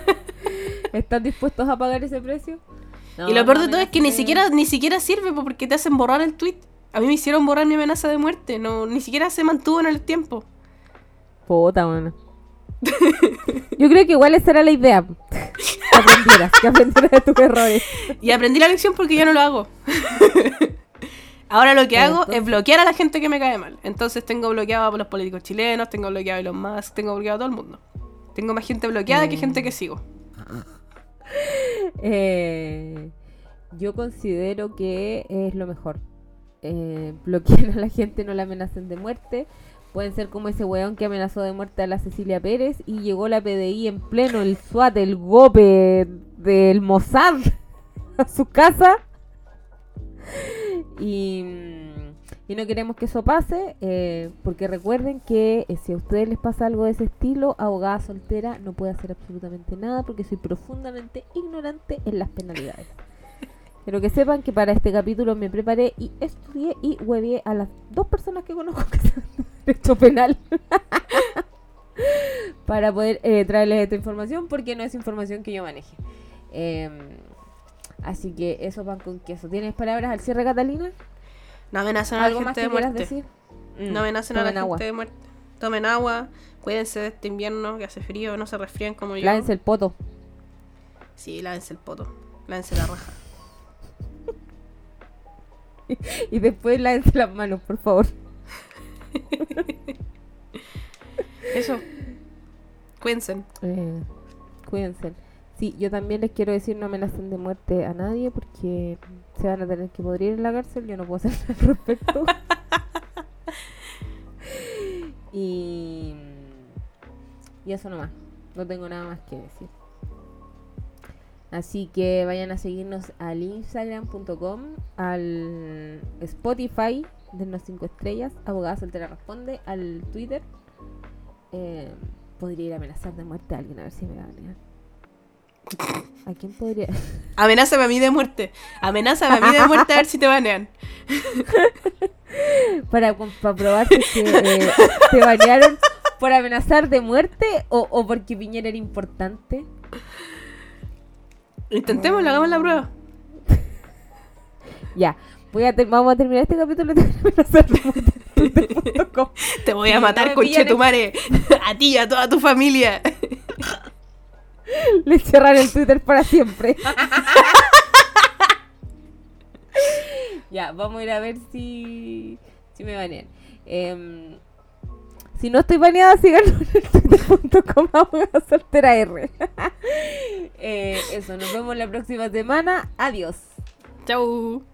¿Están dispuestos a pagar ese precio? No, y lo peor de todo es que ni siquiera ni siquiera sirve po, porque te hacen borrar el tweet. A mí me hicieron borrar mi amenaza de muerte, no ni siquiera se mantuvo en el tiempo. Puta, bueno. Yo creo que igual esa era la idea. Que aprendieras, que aprendieras de tus errores. Y aprendí la lección porque ya no lo hago. Ahora lo que hago es bloquear a la gente que me cae mal. Entonces tengo bloqueado a los políticos chilenos, tengo bloqueado a Elon Musk, tengo bloqueado a todo el mundo. Tengo más gente bloqueada que Mm. gente que sigo. Eh, yo considero que es lo mejor. Eh, bloquear a la gente, no la amenacen de muerte. Pueden ser como ese weón que amenazó de muerte a la Cecilia Pérez y llegó la PDI en pleno, el SWAT, el GOPE del Mossad a su casa. Y, y no queremos que eso pase, eh, porque recuerden que eh, si a ustedes les pasa algo de ese estilo, abogada soltera no puede hacer absolutamente nada porque soy profundamente ignorante en las penalidades. Quiero que sepan que para este capítulo me preparé y estudié y huevié a las dos personas que conozco que derecho penal. para poder eh, traerles esta información porque no es información que yo maneje. Em, así que eso van con queso. ¿Tienes palabras al cierre, Catalina? No amenacen a la ¿Algo más gente de muerte. decir? Mm, No amenacen a la gente agua. de muerte. Tomen agua, cuídense de este invierno que hace frío, no se resfríen como yo. Lávense el poto. Sí, lávense el poto, lávense la raja. Y después lávense las manos, por favor. Eso. Cuídense. Eh, cuídense. Sí, yo también les quiero decir no amenacen de muerte a nadie porque se van a tener que podrir en la cárcel. Yo no puedo hacer nada al respecto. y, y eso nomás. No tengo nada más que decir. Así que vayan a seguirnos al instagram.com, al Spotify, denos 5 estrellas, abogada soltera responde, al Twitter. Eh, podría ir a amenazar de muerte a alguien a ver si me va a banear. ¿A quién podría? Amenázame a mí de muerte. Amenázame a mí de muerte a ver si te banean. para, para probar que, eh, te banearon por amenazar de muerte o, o porque Piñera era importante. Intentémoslo, hagamos la prueba. Ya, voy a vamos a terminar este capítulo. Te voy a matar, me conchetumare. A ti y a toda tu familia. Le cerrar el Twitter para siempre. ya, vamos a ir a ver si, si me banean. Em, si no estoy baneada, síganlo en el twitter.com soltera R. Eh, eso, nos vemos la próxima semana. Adiós. Chau.